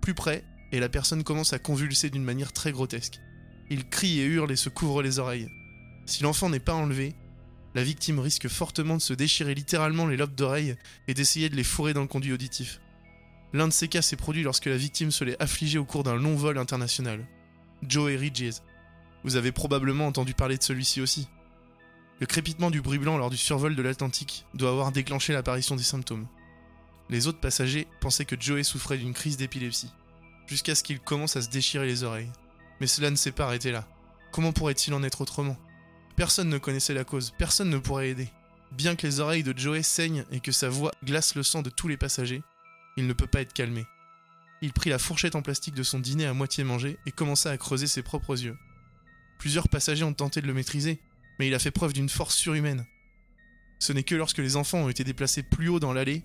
Plus près, et la personne commence à convulser d'une manière très grotesque. Il crie et hurle et se couvre les oreilles. Si l'enfant n'est pas enlevé, la victime risque fortement de se déchirer littéralement les lobes d'oreilles et d'essayer de les fourrer dans le conduit auditif. L'un de ces cas s'est produit lorsque la victime se l'est affligée au cours d'un long vol international. Joey Ridges. Vous avez probablement entendu parler de celui-ci aussi. Le crépitement du bruit blanc lors du survol de l'Atlantique doit avoir déclenché l'apparition des symptômes. Les autres passagers pensaient que Joey souffrait d'une crise d'épilepsie, jusqu'à ce qu'il commence à se déchirer les oreilles. Mais cela ne s'est pas arrêté là. Comment pourrait-il en être autrement? Personne ne connaissait la cause, personne ne pourrait aider. Bien que les oreilles de Joey saignent et que sa voix glace le sang de tous les passagers, il ne peut pas être calmé. Il prit la fourchette en plastique de son dîner à moitié mangé et commença à creuser ses propres yeux. Plusieurs passagers ont tenté de le maîtriser, mais il a fait preuve d'une force surhumaine. Ce n'est que lorsque les enfants ont été déplacés plus haut dans l'allée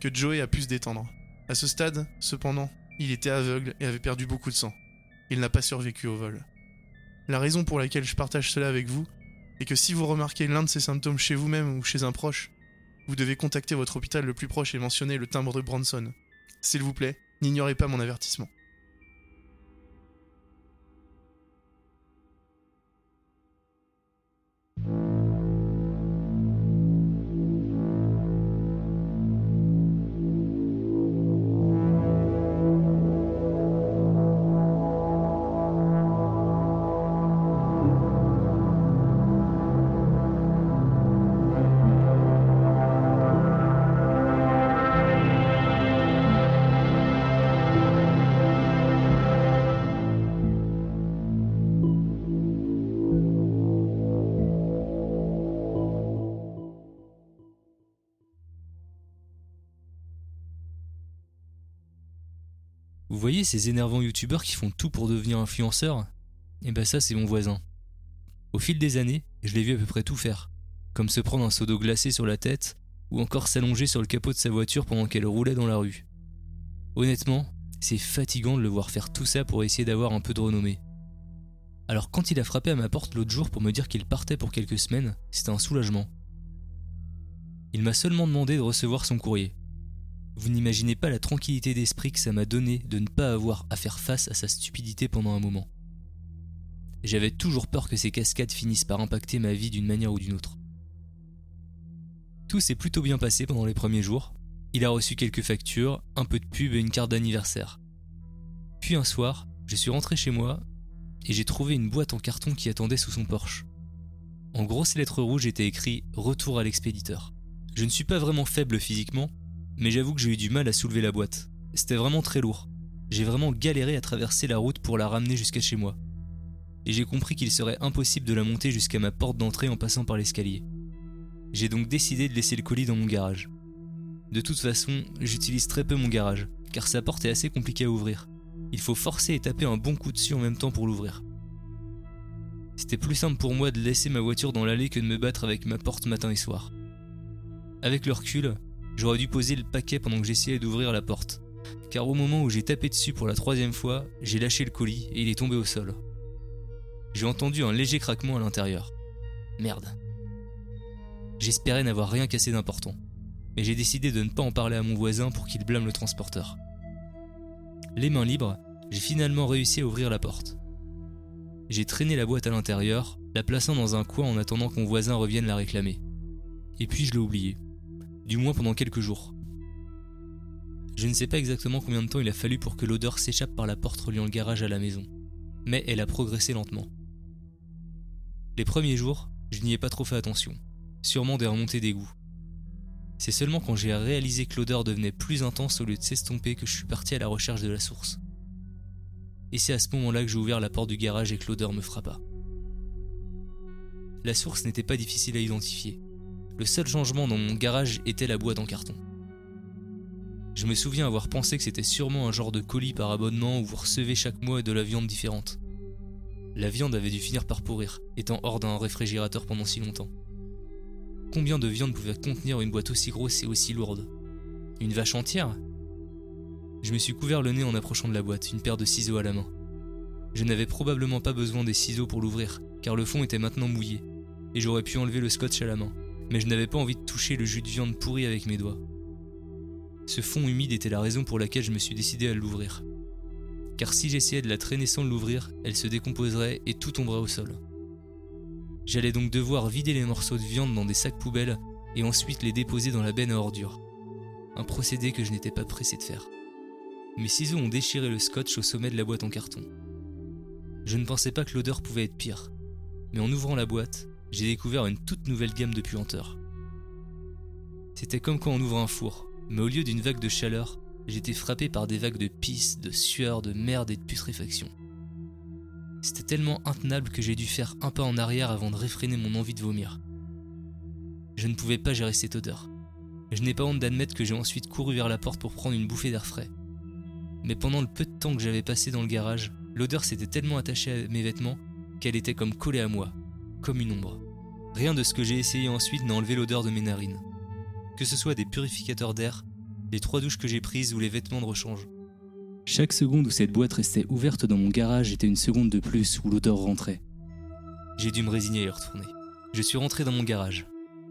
que Joey a pu se détendre. À ce stade, cependant, il était aveugle et avait perdu beaucoup de sang. Il n'a pas survécu au vol. La raison pour laquelle je partage cela avec vous est que si vous remarquez l'un de ces symptômes chez vous-même ou chez un proche, vous devez contacter votre hôpital le plus proche et mentionner le timbre de Bronson. S'il vous plaît, n'ignorez pas mon avertissement. Vous voyez ces énervants youtubeurs qui font tout pour devenir influenceurs? Eh ben ça c'est mon voisin. Au fil des années, je l'ai vu à peu près tout faire. Comme se prendre un seau d'eau glacée sur la tête, ou encore s'allonger sur le capot de sa voiture pendant qu'elle roulait dans la rue. Honnêtement, c'est fatigant de le voir faire tout ça pour essayer d'avoir un peu de renommée. Alors quand il a frappé à ma porte l'autre jour pour me dire qu'il partait pour quelques semaines, c'était un soulagement. Il m'a seulement demandé de recevoir son courrier. Vous n'imaginez pas la tranquillité d'esprit que ça m'a donné de ne pas avoir à faire face à sa stupidité pendant un moment. J'avais toujours peur que ces cascades finissent par impacter ma vie d'une manière ou d'une autre. Tout s'est plutôt bien passé pendant les premiers jours. Il a reçu quelques factures, un peu de pub et une carte d'anniversaire. Puis un soir, je suis rentré chez moi et j'ai trouvé une boîte en carton qui attendait sous son porche. En grosses lettres rouges était écrit Retour à l'expéditeur. Je ne suis pas vraiment faible physiquement, mais j'avoue que j'ai eu du mal à soulever la boîte. C'était vraiment très lourd. J'ai vraiment galéré à traverser la route pour la ramener jusqu'à chez moi. Et j'ai compris qu'il serait impossible de la monter jusqu'à ma porte d'entrée en passant par l'escalier. J'ai donc décidé de laisser le colis dans mon garage. De toute façon, j'utilise très peu mon garage, car sa porte est assez compliquée à ouvrir. Il faut forcer et taper un bon coup dessus en même temps pour l'ouvrir. C'était plus simple pour moi de laisser ma voiture dans l'allée que de me battre avec ma porte matin et soir. Avec le recul, j'aurais dû poser le paquet pendant que j'essayais d'ouvrir la porte, car au moment où j'ai tapé dessus pour la troisième fois, j'ai lâché le colis et il est tombé au sol. J'ai entendu un léger craquement à l'intérieur. Merde. J'espérais n'avoir rien cassé d'important, mais j'ai décidé de ne pas en parler à mon voisin pour qu'il blâme le transporteur. Les mains libres, j'ai finalement réussi à ouvrir la porte. J'ai traîné la boîte à l'intérieur, la plaçant dans un coin en attendant que mon voisin revienne la réclamer. Et puis je l'ai oublié. Du moins pendant quelques jours. Je ne sais pas exactement combien de temps il a fallu pour que l'odeur s'échappe par la porte reliant le garage à la maison, mais elle a progressé lentement. Les premiers jours, je n'y ai pas trop fait attention, sûrement des remontées d'égout. C'est seulement quand j'ai réalisé que l'odeur devenait plus intense au lieu de s'estomper que je suis parti à la recherche de la source. Et c'est à ce moment-là que j'ai ouvert la porte du garage et que l'odeur me frappa. La source n'était pas difficile à identifier. Le seul changement dans mon garage était la boîte en carton. Je me souviens avoir pensé que c'était sûrement un genre de colis par abonnement où vous recevez chaque mois de la viande différente. La viande avait dû finir par pourrir, étant hors d'un réfrigérateur pendant si longtemps. Combien de viande pouvait contenir une boîte aussi grosse et aussi lourde? Une vache entière? Je me suis couvert le nez en approchant de la boîte, une paire de ciseaux à la main. Je n'avais probablement pas besoin des ciseaux pour l'ouvrir, car le fond était maintenant mouillé, et j'aurais pu enlever le scotch à la main, mais je n'avais pas envie de toucher le jus de viande pourri avec mes doigts. Ce fond humide était la raison pour laquelle je me suis décidé à l'ouvrir. Car si j'essayais de la traîner sans l'ouvrir, elle se décomposerait et tout tomberait au sol. J'allais donc devoir vider les morceaux de viande dans des sacs poubelles et ensuite les déposer dans la benne à ordures. Un procédé que je n'étais pas pressé de faire. Mes ciseaux ont déchiré le scotch au sommet de la boîte en carton. Je ne pensais pas que l'odeur pouvait être pire, mais en ouvrant la boîte, j'ai découvert une toute nouvelle gamme de puanteurs. C'était comme quand on ouvre un four, mais au lieu d'une vague de chaleur, j'étais frappé par des vagues de pisse, de sueur, de merde et de putréfaction. C'était tellement intenable que j'ai dû faire un pas en arrière avant de réfréner mon envie de vomir. Je ne pouvais pas gérer cette odeur. Je n'ai pas honte d'admettre que j'ai ensuite couru vers la porte pour prendre une bouffée d'air frais. Mais pendant le peu de temps que j'avais passé dans le garage, l'odeur s'était tellement attachée à mes vêtements qu'elle était comme collée à moi, comme une ombre. Rien de ce que j'ai essayé ensuite n'a enlevé l'odeur de mes narines. Que ce soit des purificateurs d'air, les trois douches que j'ai prises ou les vêtements de rechange. Chaque seconde où cette boîte restait ouverte dans mon garage était une seconde de plus où l'odeur rentrait. J'ai dû me résigner à y retourner. Je suis rentré dans mon garage.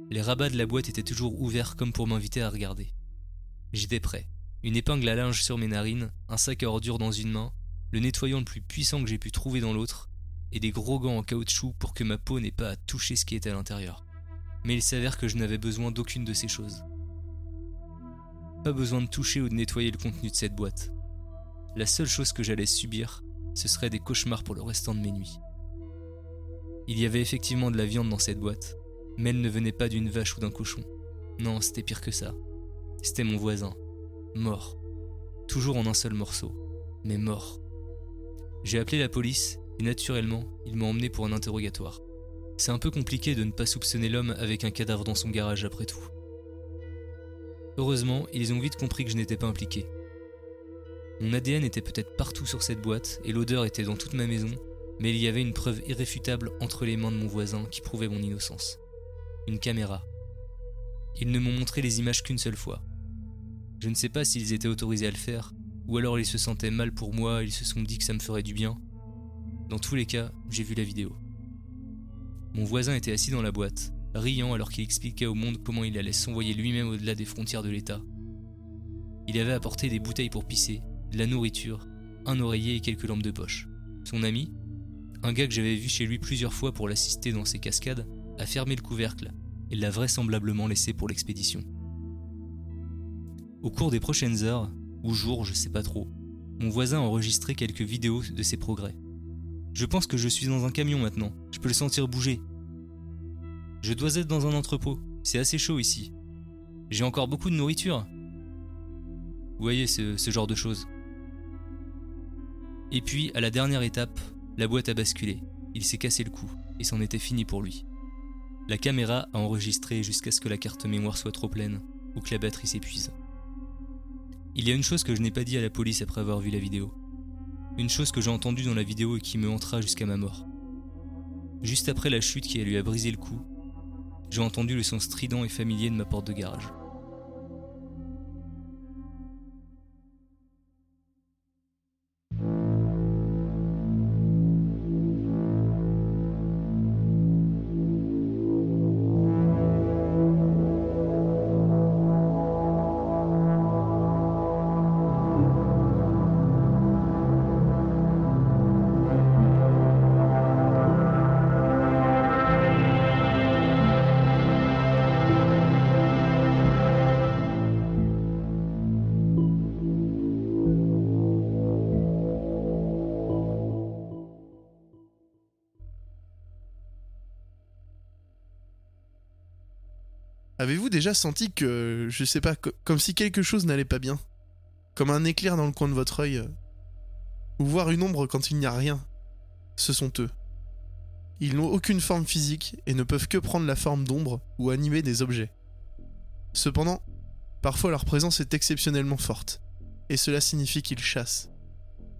Les rabats de la boîte étaient toujours ouverts comme pour m'inviter à regarder. J'étais prêt. Une épingle à linge sur mes narines, un sac à ordures dans une main, le nettoyant le plus puissant que j'ai pu trouver dans l'autre, et des gros gants en caoutchouc pour que ma peau n'ait pas à toucher ce qui était à l'intérieur. Mais il s'avère que je n'avais besoin d'aucune de ces choses. Pas besoin de toucher ou de nettoyer le contenu de cette boîte la seule chose que j'allais subir, ce serait des cauchemars pour le restant de mes nuits. Il y avait effectivement de la viande dans cette boîte, mais elle ne venait pas d'une vache ou d'un cochon. Non, c'était pire que ça. C'était mon voisin, mort. Toujours en un seul morceau, mais mort. J'ai appelé la police et naturellement, ils m'ont emmené pour un interrogatoire. C'est un peu compliqué de ne pas soupçonner l'homme avec un cadavre dans son garage après tout. Heureusement, ils ont vite compris que je n'étais pas impliqué. Mon ADN était peut-être partout sur cette boîte et l'odeur était dans toute ma maison, mais il y avait une preuve irréfutable entre les mains de mon voisin qui prouvait mon innocence. Une caméra. Ils ne m'ont montré les images qu'une seule fois. Je ne sais pas s'ils étaient autorisés à le faire, ou alors ils se sentaient mal pour moi et ils se sont dit que ça me ferait du bien. Dans tous les cas, j'ai vu la vidéo. Mon voisin était assis dans la boîte, riant alors qu'il expliquait au monde comment il allait s'envoyer lui-même au-delà des frontières de l'État. Il avait apporté des bouteilles pour pisser, de la nourriture, un oreiller et quelques lampes de poche. Son ami, un gars que j'avais vu chez lui plusieurs fois pour l'assister dans ses cascades, a fermé le couvercle et l'a vraisemblablement laissé pour l'expédition. Au cours des prochaines heures, ou jours, je sais pas trop, mon voisin a enregistré quelques vidéos de ses progrès. Je pense que je suis dans un camion maintenant, je peux le sentir bouger. Je dois être dans un entrepôt, c'est assez chaud ici. J'ai encore beaucoup de nourriture. Vous voyez ce, ce genre de choses. Et puis, à la dernière étape, la boîte a basculé. Il s'est cassé le cou, et c'en était fini pour lui. La caméra a enregistré jusqu'à ce que la carte mémoire soit trop pleine, ou que la batterie s'épuise. Il y a une chose que je n'ai pas dit à la police après avoir vu la vidéo. Une chose que j'ai entendue dans la vidéo et qui me hantera jusqu'à ma mort. Juste après la chute qui lui a brisé le cou, j'ai entendu le son strident et familier de ma porte de garage. Avez-vous déjà senti que, je sais pas, co- comme si quelque chose n'allait pas bien? Comme un éclair dans le coin de votre œil euh, Ou voir une ombre quand il n'y a rien? Ce sont eux. Ils n'ont aucune forme physique et ne peuvent que prendre la forme d'ombre ou animer des objets. Cependant, parfois leur présence est exceptionnellement forte, et cela signifie qu'ils chassent.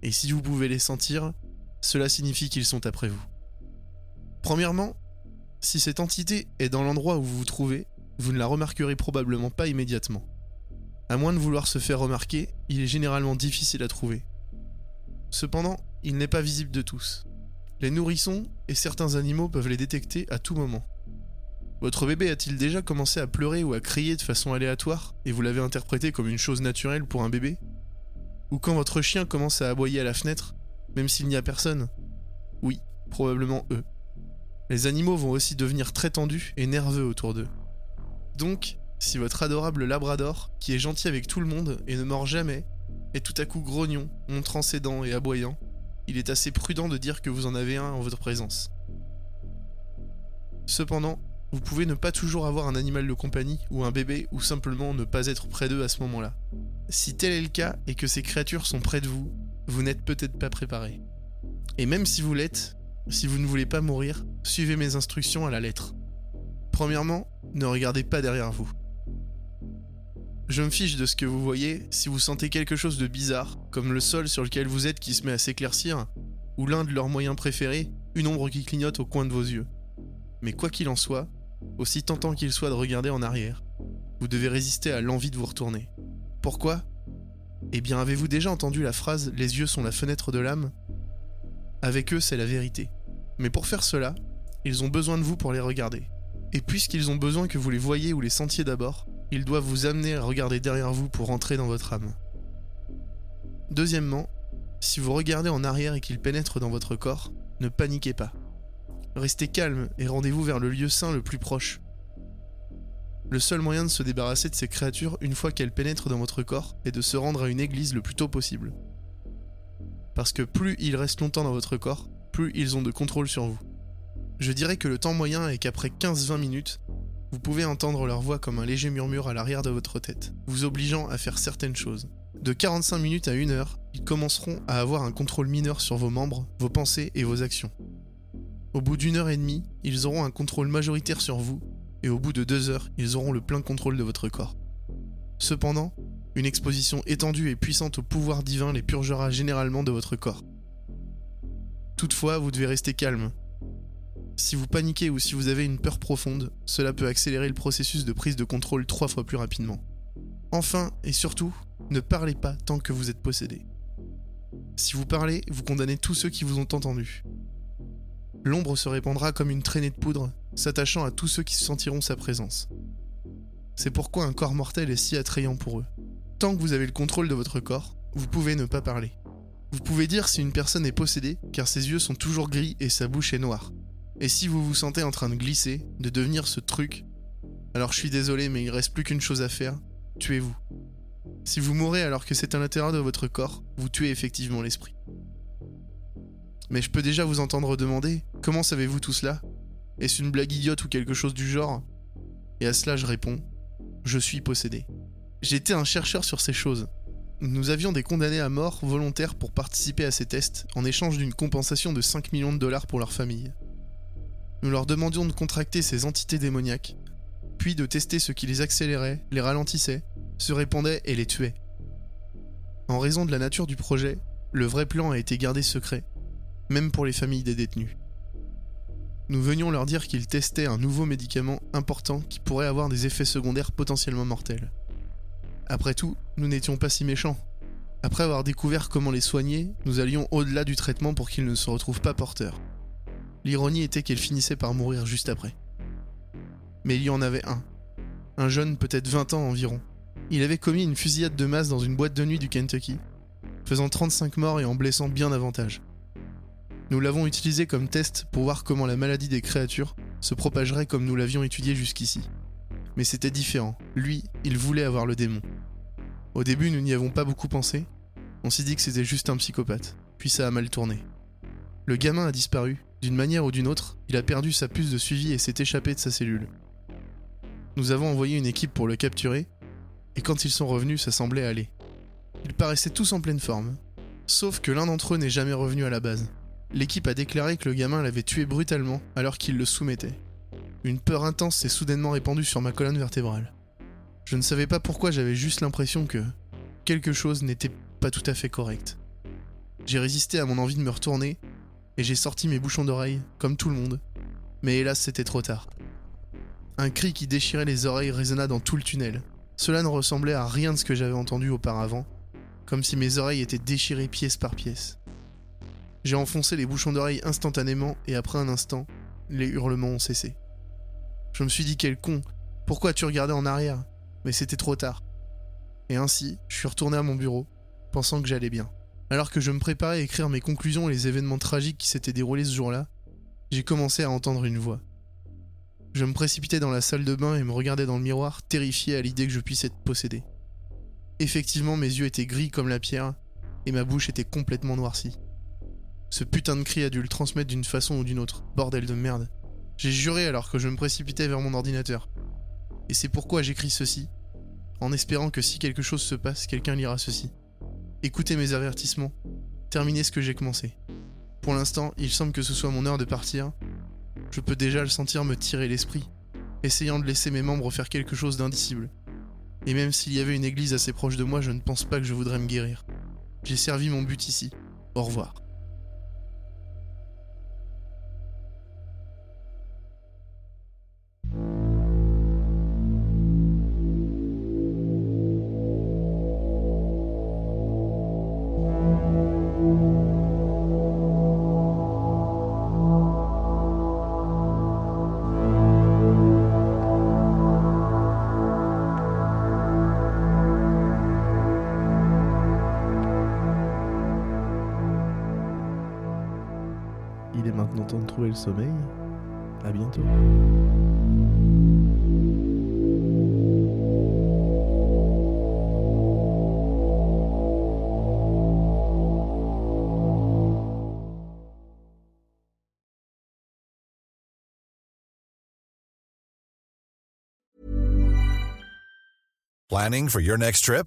Et si vous pouvez les sentir, cela signifie qu'ils sont après vous. Premièrement, si cette entité est dans l'endroit où vous vous trouvez, vous ne la remarquerez probablement pas immédiatement. À moins de vouloir se faire remarquer, il est généralement difficile à trouver. Cependant, il n'est pas visible de tous. Les nourrissons et certains animaux peuvent les détecter à tout moment. Votre bébé a-t-il déjà commencé à pleurer ou à crier de façon aléatoire et vous l'avez interprété comme une chose naturelle pour un bébé? Ou quand votre chien commence à aboyer à la fenêtre, même s'il n'y a personne? Oui, probablement eux. Les animaux vont aussi devenir très tendus et nerveux autour d'eux. Donc, si votre adorable labrador, qui est gentil avec tout le monde et ne mord jamais, est tout à coup grognon, montrant ses dents et aboyant, il est assez prudent de dire que vous en avez un en votre présence. Cependant, vous pouvez ne pas toujours avoir un animal de compagnie ou un bébé ou simplement ne pas être près d'eux à ce moment-là. Si tel est le cas et que ces créatures sont près de vous, vous n'êtes peut-être pas préparé. Et même si vous l'êtes, si vous ne voulez pas mourir, suivez mes instructions à la lettre. Premièrement, ne regardez pas derrière vous. Je me fiche de ce que vous voyez si vous sentez quelque chose de bizarre, comme le sol sur lequel vous êtes qui se met à s'éclaircir, ou l'un de leurs moyens préférés, une ombre qui clignote au coin de vos yeux. Mais quoi qu'il en soit, aussi tentant qu'il soit de regarder en arrière, vous devez résister à l'envie de vous retourner. Pourquoi? Eh bien, avez-vous déjà entendu la phrase Les yeux sont la fenêtre de l'âme Avec eux, c'est la vérité. Mais pour faire cela, ils ont besoin de vous pour les regarder. Et puisqu'ils ont besoin que vous les voyiez ou les sentiez d'abord, ils doivent vous amener à regarder derrière vous pour entrer dans votre âme. Deuxièmement, si vous regardez en arrière et qu'ils pénètrent dans votre corps, ne paniquez pas. Restez calme et rendez-vous vers le lieu saint le plus proche. Le seul moyen de se débarrasser de ces créatures une fois qu'elles pénètrent dans votre corps est de se rendre à une église le plus tôt possible. Parce que plus ils restent longtemps dans votre corps, plus ils ont de contrôle sur vous. Je dirais que le temps moyen est qu'après 15-20 minutes, vous pouvez entendre leur voix comme un léger murmure à l'arrière de votre tête, vous obligeant à faire certaines choses. De 45 minutes à 1 heure, ils commenceront à avoir un contrôle mineur sur vos membres, vos pensées et vos actions. Au bout d'une heure et demie, ils auront un contrôle majoritaire sur vous, et au bout de deux heures, ils auront le plein contrôle de votre corps. Cependant, une exposition étendue et puissante au pouvoir divin les purgera généralement de votre corps. Toutefois, vous devez rester calme. Si vous paniquez ou si vous avez une peur profonde, cela peut accélérer le processus de prise de contrôle trois fois plus rapidement. Enfin, et surtout, ne parlez pas tant que vous êtes possédé. Si vous parlez, vous condamnez tous ceux qui vous ont entendu. L'ombre se répandra comme une traînée de poudre, s'attachant à tous ceux qui sentiront sa présence. C'est pourquoi un corps mortel est si attrayant pour eux. Tant que vous avez le contrôle de votre corps, vous pouvez ne pas parler. Vous pouvez dire si une personne est possédée, car ses yeux sont toujours gris et sa bouche est noire. Et si vous vous sentez en train de glisser, de devenir ce truc, alors je suis désolé, mais il reste plus qu'une chose à faire, tuez-vous. Si vous mourrez alors que c'est à l'intérieur de votre corps, vous tuez effectivement l'esprit. Mais je peux déjà vous entendre demander Comment savez-vous tout cela? Est-ce une blague idiote ou quelque chose du genre? Et à cela je réponds Je suis possédé. J'étais un chercheur sur ces choses. Nous avions des condamnés à mort volontaires pour participer à ces tests en échange d'une compensation de 5 millions de dollars pour leur famille. Nous leur demandions de contracter ces entités démoniaques, puis de tester ce qui les accélérait, les ralentissait, se répandait et les tuait. En raison de la nature du projet, le vrai plan a été gardé secret, même pour les familles des détenus. Nous venions leur dire qu'ils testaient un nouveau médicament important qui pourrait avoir des effets secondaires potentiellement mortels. Après tout, nous n'étions pas si méchants. Après avoir découvert comment les soigner, nous allions au-delà du traitement pour qu'ils ne se retrouvent pas porteurs. L'ironie était qu'ils finissaient par mourir juste après. Mais il y en avait un. Un jeune, peut-être 20 ans environ. Il avait commis une fusillade de masse dans une boîte de nuit du Kentucky, faisant 35 morts et en blessant bien davantage. Nous l'avons utilisé comme test pour voir comment la maladie des créatures se propagerait comme nous l'avions étudié jusqu'ici. Mais c'était différent. Lui, il voulait avoir le démon. Au début, nous n'y avons pas beaucoup pensé. On s'est dit que c'était juste un psychopathe. Puis ça a mal tourné. Le gamin a disparu. D'une manière ou d'une autre, il a perdu sa puce de suivi et s'est échappé de sa cellule. Nous avons envoyé une équipe pour le capturer, et quand ils sont revenus, ça semblait aller. Ils paraissaient tous en pleine forme. Sauf que l'un d'entre eux n'est jamais revenu à la base. L'équipe a déclaré que le gamin l'avait tué brutalement alors qu'il le soumettait. Une peur intense s'est soudainement répandue sur ma colonne vertébrale. Je ne savais pas pourquoi j'avais juste l'impression que quelque chose n'était pas tout à fait correct. J'ai résisté à mon envie de me retourner et j'ai sorti mes bouchons d'oreilles, comme tout le monde. Mais hélas, c'était trop tard. Un cri qui déchirait les oreilles résonna dans tout le tunnel. Cela ne ressemblait à rien de ce que j'avais entendu auparavant, comme si mes oreilles étaient déchirées pièce par pièce. J'ai enfoncé les bouchons d'oreilles instantanément et après un instant, les hurlements ont cessé. Je me suis dit quel con, pourquoi tu regardais en arrière? Mais c'était trop tard. Et ainsi, je suis retourné à mon bureau, pensant que j'allais bien. Alors que je me préparais à écrire mes conclusions et les événements tragiques qui s'étaient déroulés ce jour-là, j'ai commencé à entendre une voix. Je me précipitais dans la salle de bain et me regardais dans le miroir, terrifié à l'idée que je puisse être possédé. Effectivement, mes yeux étaient gris comme la pierre, et ma bouche était complètement noircie. Ce putain de cri a dû le transmettre d'une façon ou d'une autre, bordel de merde. J'ai juré alors que je me précipitais vers mon ordinateur. Et c'est pourquoi j'écris ceci, en espérant que si quelque chose se passe, quelqu'un lira ceci. Écoutez mes avertissements, terminez ce que j'ai commencé. Pour l'instant, il semble que ce soit mon heure de partir. Je peux déjà le sentir me tirer l'esprit, essayant de laisser mes membres faire quelque chose d'indicible. Et même s'il y avait une église assez proche de moi, je ne pense pas que je voudrais me guérir. J'ai servi mon but ici. Au revoir. Sommeil. À bientôt. Planning for your next trip?